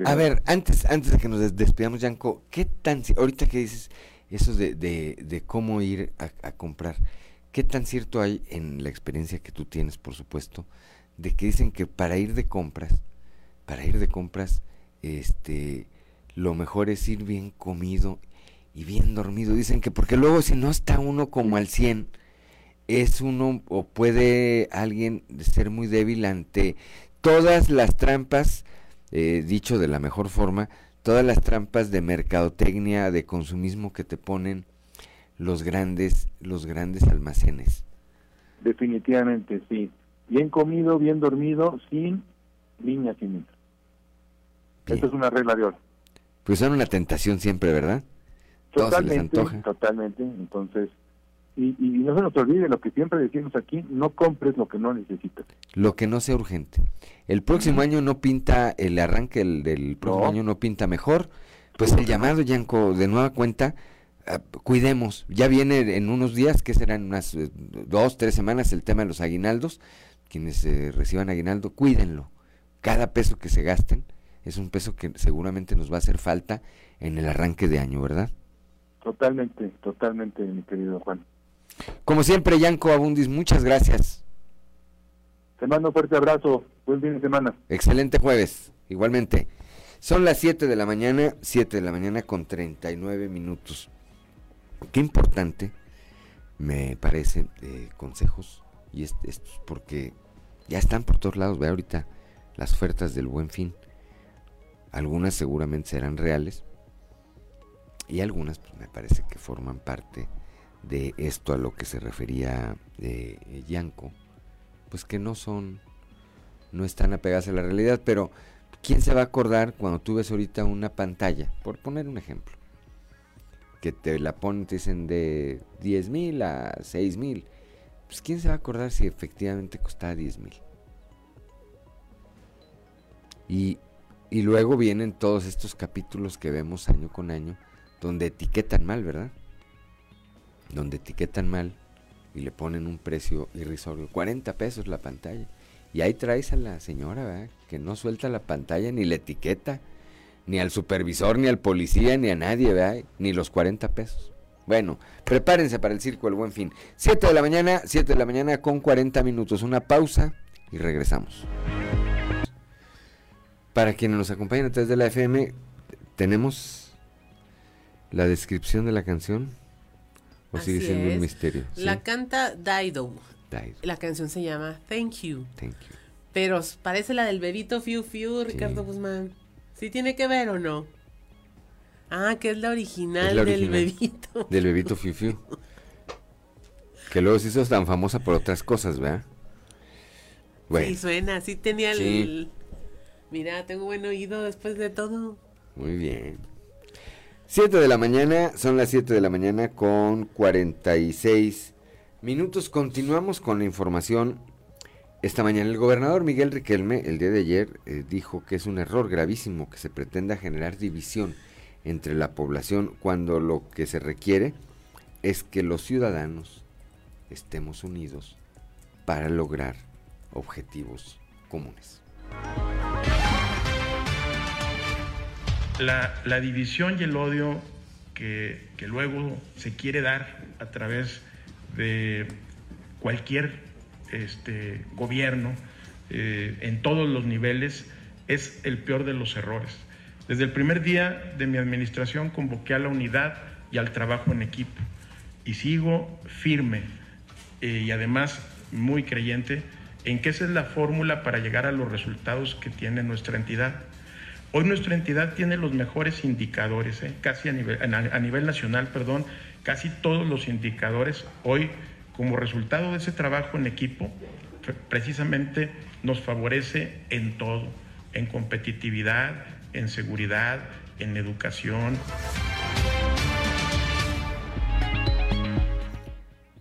a ver, antes, antes de que nos despidamos, Yanko, ¿qué tan, ahorita que dices eso de, de, cómo ir a, comprar, qué tan cierto hay en la experiencia que tú tienes, por supuesto, de que dicen que para ir de compras, para ir de compras, este, lo mejor es ir bien comido y bien dormido. Dicen que porque luego si no está uno como al 100, es uno o puede alguien ser muy débil ante todas las trampas eh, dicho de la mejor forma, todas las trampas de mercadotecnia, de consumismo que te ponen los grandes, los grandes almacenes. Definitivamente, sí. Bien comido, bien dormido, sin niñas y niños. Esa es una regla de oro. Pues son una tentación siempre, ¿verdad? Totalmente, totalmente. Entonces, y, no se nos olvide lo que siempre decimos aquí, no compres lo que no necesitas. Lo que no sea urgente. El próximo año no pinta, el arranque del, próximo año no pinta mejor. Pues el llamado, Yanko, de nueva cuenta, ah, cuidemos. Ya viene en unos días, que serán unas eh, dos, tres semanas, el tema de los aguinaldos. Quienes eh, reciban aguinaldo, cuídenlo. Cada peso que se gasten es un peso que seguramente nos va a hacer falta en el arranque de año, ¿verdad? Totalmente, totalmente, mi querido Juan. Como siempre, Yanko Abundis, muchas gracias. Te mando un fuerte abrazo. Buen fin de semana. Excelente jueves. Igualmente. Son las 7 de la mañana, 7 de la mañana con 39 minutos. Qué importante, me parece, eh, consejos. Y esto es porque ya están por todos lados. Ve ahorita las ofertas del buen fin. Algunas seguramente serán reales. Y algunas, pues me parece que forman parte de esto a lo que se refería eh, Yanko, pues que no son, no están apegadas a la realidad, pero ¿quién se va a acordar cuando tú ves ahorita una pantalla? Por poner un ejemplo. Que te la ponen, te dicen de 10 mil a 6 mil. Pues ¿quién se va a acordar si efectivamente costaba 10 mil? Y, y luego vienen todos estos capítulos que vemos año con año, donde etiquetan mal, ¿verdad? Donde etiquetan mal y le ponen un precio irrisorio. 40 pesos la pantalla. Y ahí traes a la señora, ¿verdad? Que no suelta la pantalla ni la etiqueta, ni al supervisor, ni al policía, ni a nadie, ¿verdad? Ni los 40 pesos. Bueno, prepárense para el circo del buen fin. 7 de la mañana, 7 de la mañana con 40 minutos. Una pausa y regresamos. Para quienes nos acompañan a través de la FM, tenemos la descripción de la canción. ¿O sigue Así siendo es. un misterio? La canta Dido. Dido. La canción se llama Thank You. Thank you. Pero parece la del bebito Fiu Fiu, Ricardo Guzmán. ¿Sí tiene que ver o no? Ah, que es la original, Es la del bebito. <laughs> Del bebito Fiu Fiu. Que luego se hizo tan famosa por otras cosas, ¿verdad? Bueno, Sí, suena, sí tenía el... Sí. Mira, tengo buen oído después de todo. muy bien. 7 de la mañana, son las 7 de la mañana con 46 minutos. Continuamos con la información. Esta mañana el gobernador Miguel Riquelme, el día de ayer, eh, dijo que es un error gravísimo que se pretenda generar división entre la población cuando lo que se requiere es que los ciudadanos estemos unidos para lograr objetivos comunes. La, división y el odio que, que luego se quiere dar a través de cualquier este, gobierno eh, en todos los niveles es el peor de los errores. Desde el primer día de mi administración convoqué a la unidad y al trabajo en equipo y sigo firme eh, y además muy creyente en que esa es la fórmula para llegar a los resultados que tiene nuestra entidad. Hoy nuestra entidad tiene los mejores indicadores, ¿eh? casi a nivel, a nivel nacional, perdón, casi todos los indicadores hoy como resultado de ese trabajo en equipo precisamente nos favorece en todo, en competitividad, en seguridad, en educación.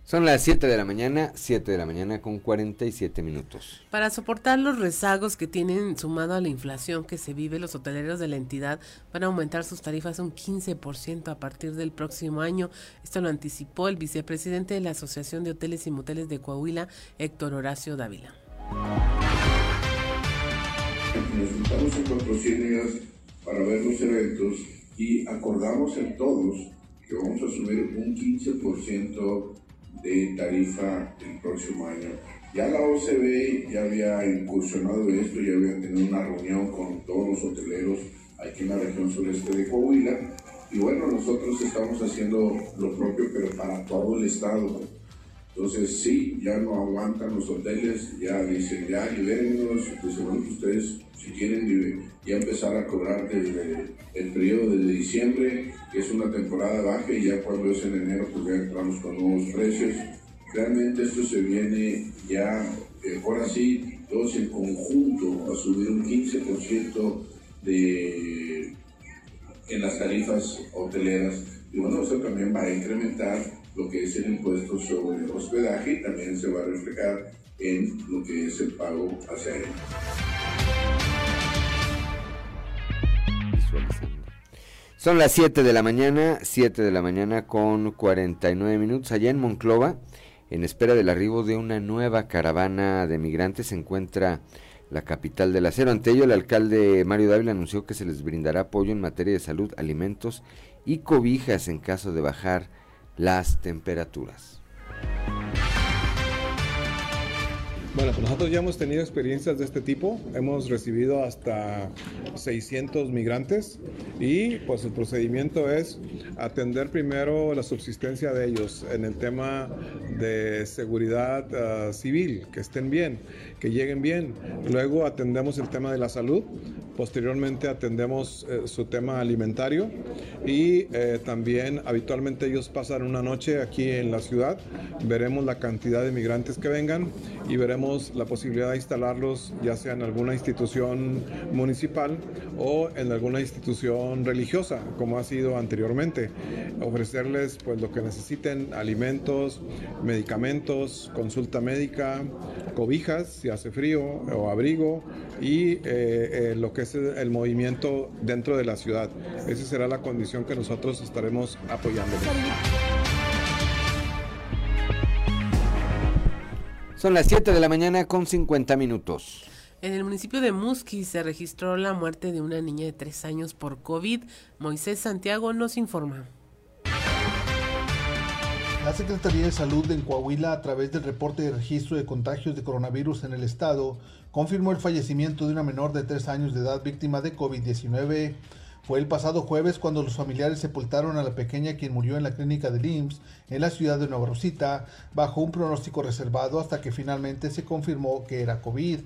Son las 7 de la mañana, 7 de la mañana con 47 minutos. Para soportar los rezagos que tienen sumado a la inflación que se vive, los hoteleros de la entidad van a aumentar sus tarifas un 15% a partir del próximo año. Esto lo anticipó el vicepresidente de la Asociación de Hoteles y Moteles de Coahuila, Héctor Horacio Dávila. Nos juntamos en Cuatro Ciénegas para ver los eventos y acordamos en todos que vamos a subir un 15% de tarifa el próximo año. Ya la OCB ya había incursionado esto, ya había tenido una reunión con todos los hoteleros aquí en la región sureste de Coahuila. Y bueno, nosotros estamos haciendo lo propio, pero para todo el estado. Entonces, sí, ya no aguantan los hoteles, ya dicen, ya libérennos, dicen, bueno, ustedes si quieren ya empezar a cobrar desde el periodo de diciembre, que es una temporada baja, y ya cuando es en enero, pues ya entramos con nuevos precios. Realmente esto se viene ya, eh, ahora sí, todos en conjunto a subir un 15% de, en las tarifas hoteleras. Y bueno, eso también va a incrementar lo que es el impuesto sobre hospedaje y también se va a reflejar en lo que es el pago hacia él. Son las 7 de la mañana, 7 de la mañana con 49 minutos. Allá en Monclova, en espera del arribo de una nueva caravana de migrantes, se encuentra la capital del acero. Ante ello, el alcalde Mario Dávila anunció que se les brindará apoyo en materia de salud, alimentos y cobijas en caso de bajar las temperaturas. Bueno, pues nosotros ya hemos tenido experiencias de este tipo, hemos recibido hasta 600 migrantes y pues el procedimiento es atender primero la subsistencia de ellos en el tema de seguridad uh, civil, que estén bien, lleguen bien. Luego atendemos el tema de la salud, posteriormente atendemos eh, su tema alimentario y eh, también habitualmente ellos pasan una noche aquí en la ciudad, veremos la cantidad de migrantes que vengan y veremos la posibilidad de instalarlos ya sea en alguna institución municipal o en alguna institución religiosa, como ha sido anteriormente. Ofrecerles pues lo que necesiten, alimentos, medicamentos, consulta médica, cobijas si hace frío o abrigo y eh, eh, lo que es el movimiento dentro de la ciudad. Esa será la condición que nosotros estaremos apoyando. Son las 7 de la mañana con 50 minutos. En el municipio de Musqui se registró la muerte de una niña de 3 años por COVID. Moisés Santiago nos informa. La Secretaría de Salud en Coahuila, a través del reporte de registro de contagios de coronavirus en el estado, confirmó el fallecimiento de una menor de 3 años de edad víctima de COVID-19. Fue el pasado jueves cuando los familiares sepultaron a la pequeña quien murió en la clínica de IMSS en la ciudad de Nueva Rosita bajo un pronóstico reservado hasta que finalmente se confirmó que era COVID.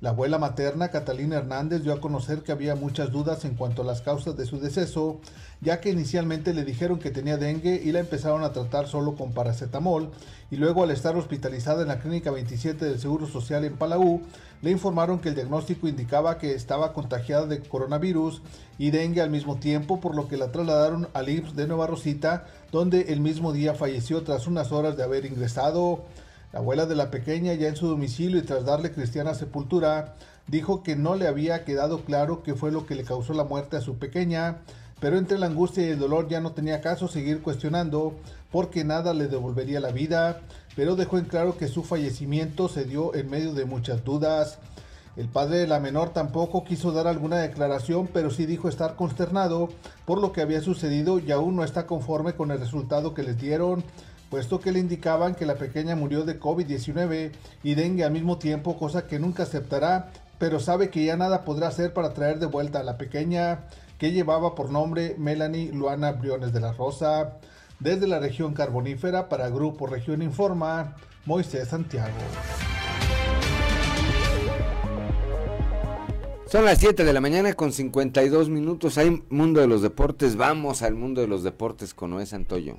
La abuela materna, Catalina Hernández, dio a conocer que había muchas dudas en cuanto a las causas de su deceso, ya que inicialmente le dijeron que tenía dengue y la empezaron a tratar solo con paracetamol, y luego al estar hospitalizada en la Clínica 27 del Seguro Social en Palau, le informaron que el diagnóstico indicaba que estaba contagiada de coronavirus y dengue al mismo tiempo, por lo que la trasladaron al IMSS de Nueva Rosita, donde el mismo día falleció tras unas horas de haber ingresado. La abuela de la pequeña, ya en su domicilio y tras darle cristiana sepultura, dijo que no le había quedado claro qué fue lo que le causó la muerte a su pequeña, pero entre la angustia y el dolor ya no tenía caso seguir cuestionando porque nada le devolvería la vida, pero dejó en claro que su fallecimiento se dio en medio de muchas dudas. El padre de la menor tampoco quiso dar alguna declaración, pero sí dijo estar consternado por lo que había sucedido y aún no está conforme con el resultado que les dieron puesto que le indicaban que la pequeña murió de COVID-19 y dengue al mismo tiempo, cosa que nunca aceptará, pero sabe que ya nada podrá hacer para traer de vuelta a la pequeña, que llevaba por nombre Melanie Luana Briones de la Rosa. Desde la región carbonífera para Grupo Región Informa, Moisés Santiago. Son las 7 de la mañana con 52 minutos. Hay mundo de los deportes. Vamos al mundo de los deportes con Noé Santoyo.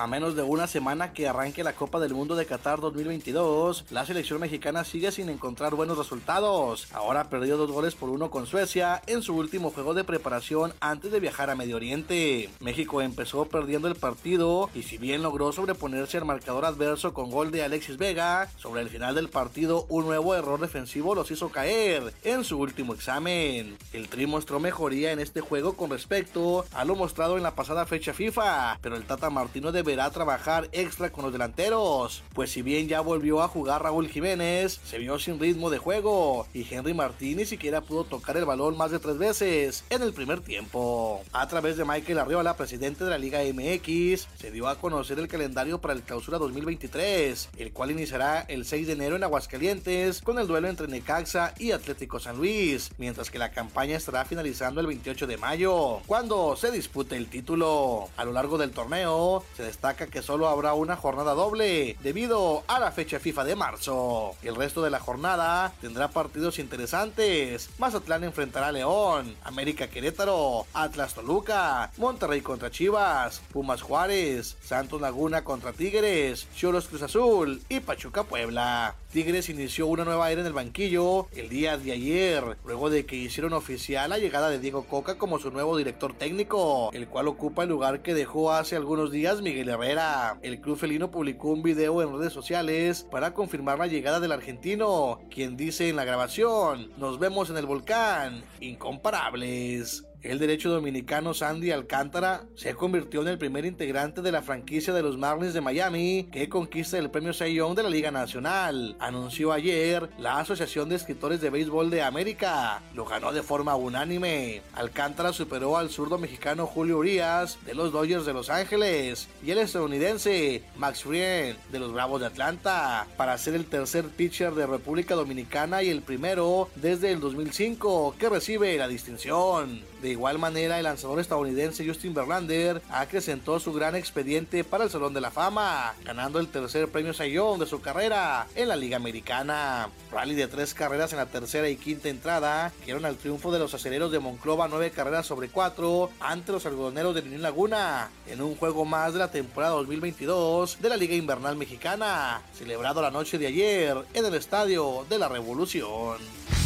A menos de una semana que arranque la Copa del Mundo de Qatar 2022, la selección mexicana sigue sin encontrar buenos resultados. Ahora perdió dos goles por uno con Suecia en su último juego de preparación antes de viajar a Medio Oriente. México empezó perdiendo el partido y si bien logró sobreponerse al marcador adverso con gol de Alexis Vega, sobre el final del partido un nuevo error defensivo los hizo caer en su último examen. El Tri mostró mejoría en este juego con respecto a lo mostrado en la pasada fecha FIFA, pero el Tata Martino debe deberá trabajar extra con los delanteros, pues si bien ya volvió a jugar Raúl Jiménez, se vio sin ritmo de juego y Henry Martín ni siquiera pudo tocar el balón más de tres veces en el primer tiempo. A través de Michael Arriola, presidente de la Liga MX, se dio a conocer el calendario para el clausura 2023, el cual iniciará el 6 de enero en Aguascalientes con el duelo entre Necaxa y Atlético San Luis, mientras que la campaña estará finalizando el 28 de mayo, cuando se dispute el título. A lo largo del torneo se que solo habrá una jornada doble debido a la fecha FIFA de marzo. El resto de la jornada tendrá partidos interesantes. Mazatlán enfrentará a León, América Querétaro, Atlas Toluca, Monterrey contra Chivas, Pumas Juárez, Santos Laguna contra Tigres, Cholos Cruz Azul y Pachuca Puebla. Tigres inició una nueva era en el banquillo el día de ayer, luego de que hicieron oficial la llegada de Diego Coca como su nuevo director técnico, el cual ocupa el lugar que dejó hace algunos días Miguel Herrera. El club felino publicó un video en redes sociales para confirmar la llegada del argentino, quien dice en la grabación, nos vemos en el volcán, incomparables. El derecho dominicano Sandy Alcántara se convirtió en el primer integrante de la franquicia de los Marlins de Miami que conquista el premio Cy de la Liga Nacional. Anunció ayer la Asociación de Escritores de Béisbol de América. Lo ganó de forma unánime. Alcántara superó al zurdo mexicano Julio Urias de los Dodgers de Los Ángeles y el estadounidense Max Friend de los Bravos de Atlanta para ser el tercer pitcher de República Dominicana y el primero desde el 2005 que recibe la distinción. De igual manera, el lanzador estadounidense Justin Verlander acrecentó su gran expediente para el Salón de la Fama, ganando el tercer premio Sayón de su carrera en la Liga Americana. Rally de tres carreras en la tercera y quinta entrada, dieron al triunfo de los aceleros de Monclova nueve carreras sobre cuatro ante los algodoneros de Unión Laguna, en un juego más de la temporada 2022 de la Liga Invernal Mexicana, celebrado la noche de ayer en el Estadio de la Revolución.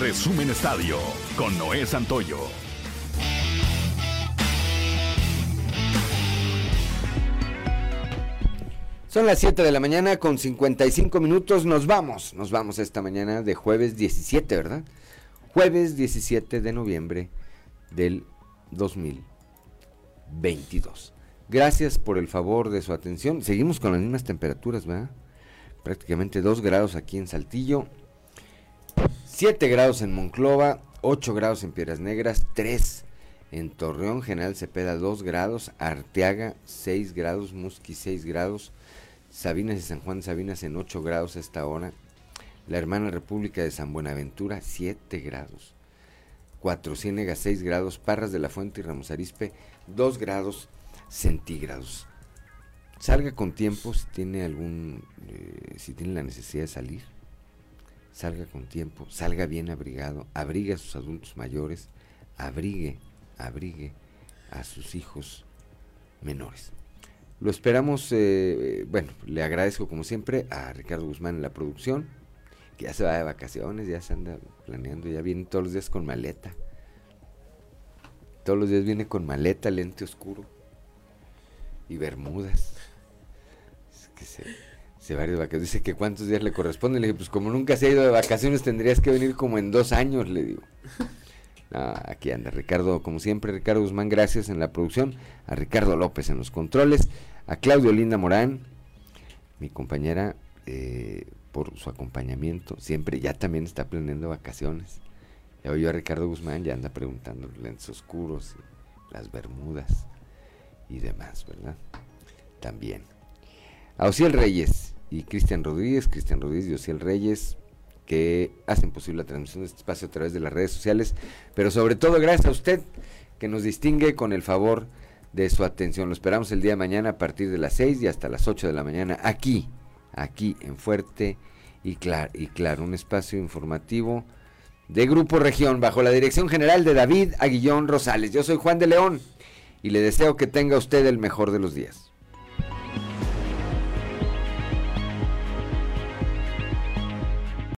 Resumen Estadio con Noé Santoyo. Son las 7 de la mañana con 55 minutos. Nos vamos, nos vamos esta mañana de jueves 17, ¿verdad? Jueves 17 de noviembre del 2022. Gracias por el favor de su atención. Seguimos con las mismas temperaturas, ¿verdad? Prácticamente 2 grados aquí en Saltillo, 7 grados en Monclova, 8 grados en Piedras Negras, 3 en Torreón, General Cepeda 2 grados, Arteaga 6 grados, Musqui 6 grados, Sabinas y San Juan Sabinas en 8 grados a esta hora, la hermana República de San Buenaventura 7 grados, Cuatro Ciénegas 6 grados, Parras de la Fuente y Ramos Arispe 2 grados centígrados. Salga con tiempo si tiene algún, eh, si tiene la necesidad de salir salga con tiempo, salga bien abrigado, abrigue a sus adultos mayores, abrigue, abrigue a sus hijos menores. Lo esperamos, eh, bueno, le agradezco como siempre a Ricardo Guzmán en la producción, que ya se va de vacaciones, ya se anda planeando, ya viene todos los días con maleta. Todos los días viene con maleta, lente oscuro y bermudas. Es que se, se va de vacaciones. Dice que cuántos días le corresponden. Le dije, pues como nunca se ha ido de vacaciones, tendrías que venir como en dos años, le digo. <laughs> aquí anda Ricardo, como siempre, Ricardo Guzmán, gracias en la producción. A Ricardo López en los controles. A Claudio Linda Morán, mi compañera, eh, por su acompañamiento. Siempre, ya también está planeando vacaciones. Ya oyó a Ricardo Guzmán, ya anda preguntando los lentes oscuros, las bermudas y demás, ¿verdad? También. A Ociel Reyes, y Cristian Rodríguez, Cristian Rodríguez y Reyes, que hacen posible la transmisión de este espacio a través de las redes sociales, pero sobre todo gracias a usted que nos distingue con el favor de su atención. Lo esperamos el día de mañana a partir de las 6 y hasta las 8 de la mañana aquí, aquí en Fuerte y Claro, y claro un espacio informativo de Grupo Región bajo la dirección general de David Aguillón Rosales. Yo soy Juan de León y le deseo que tenga usted el mejor de los días.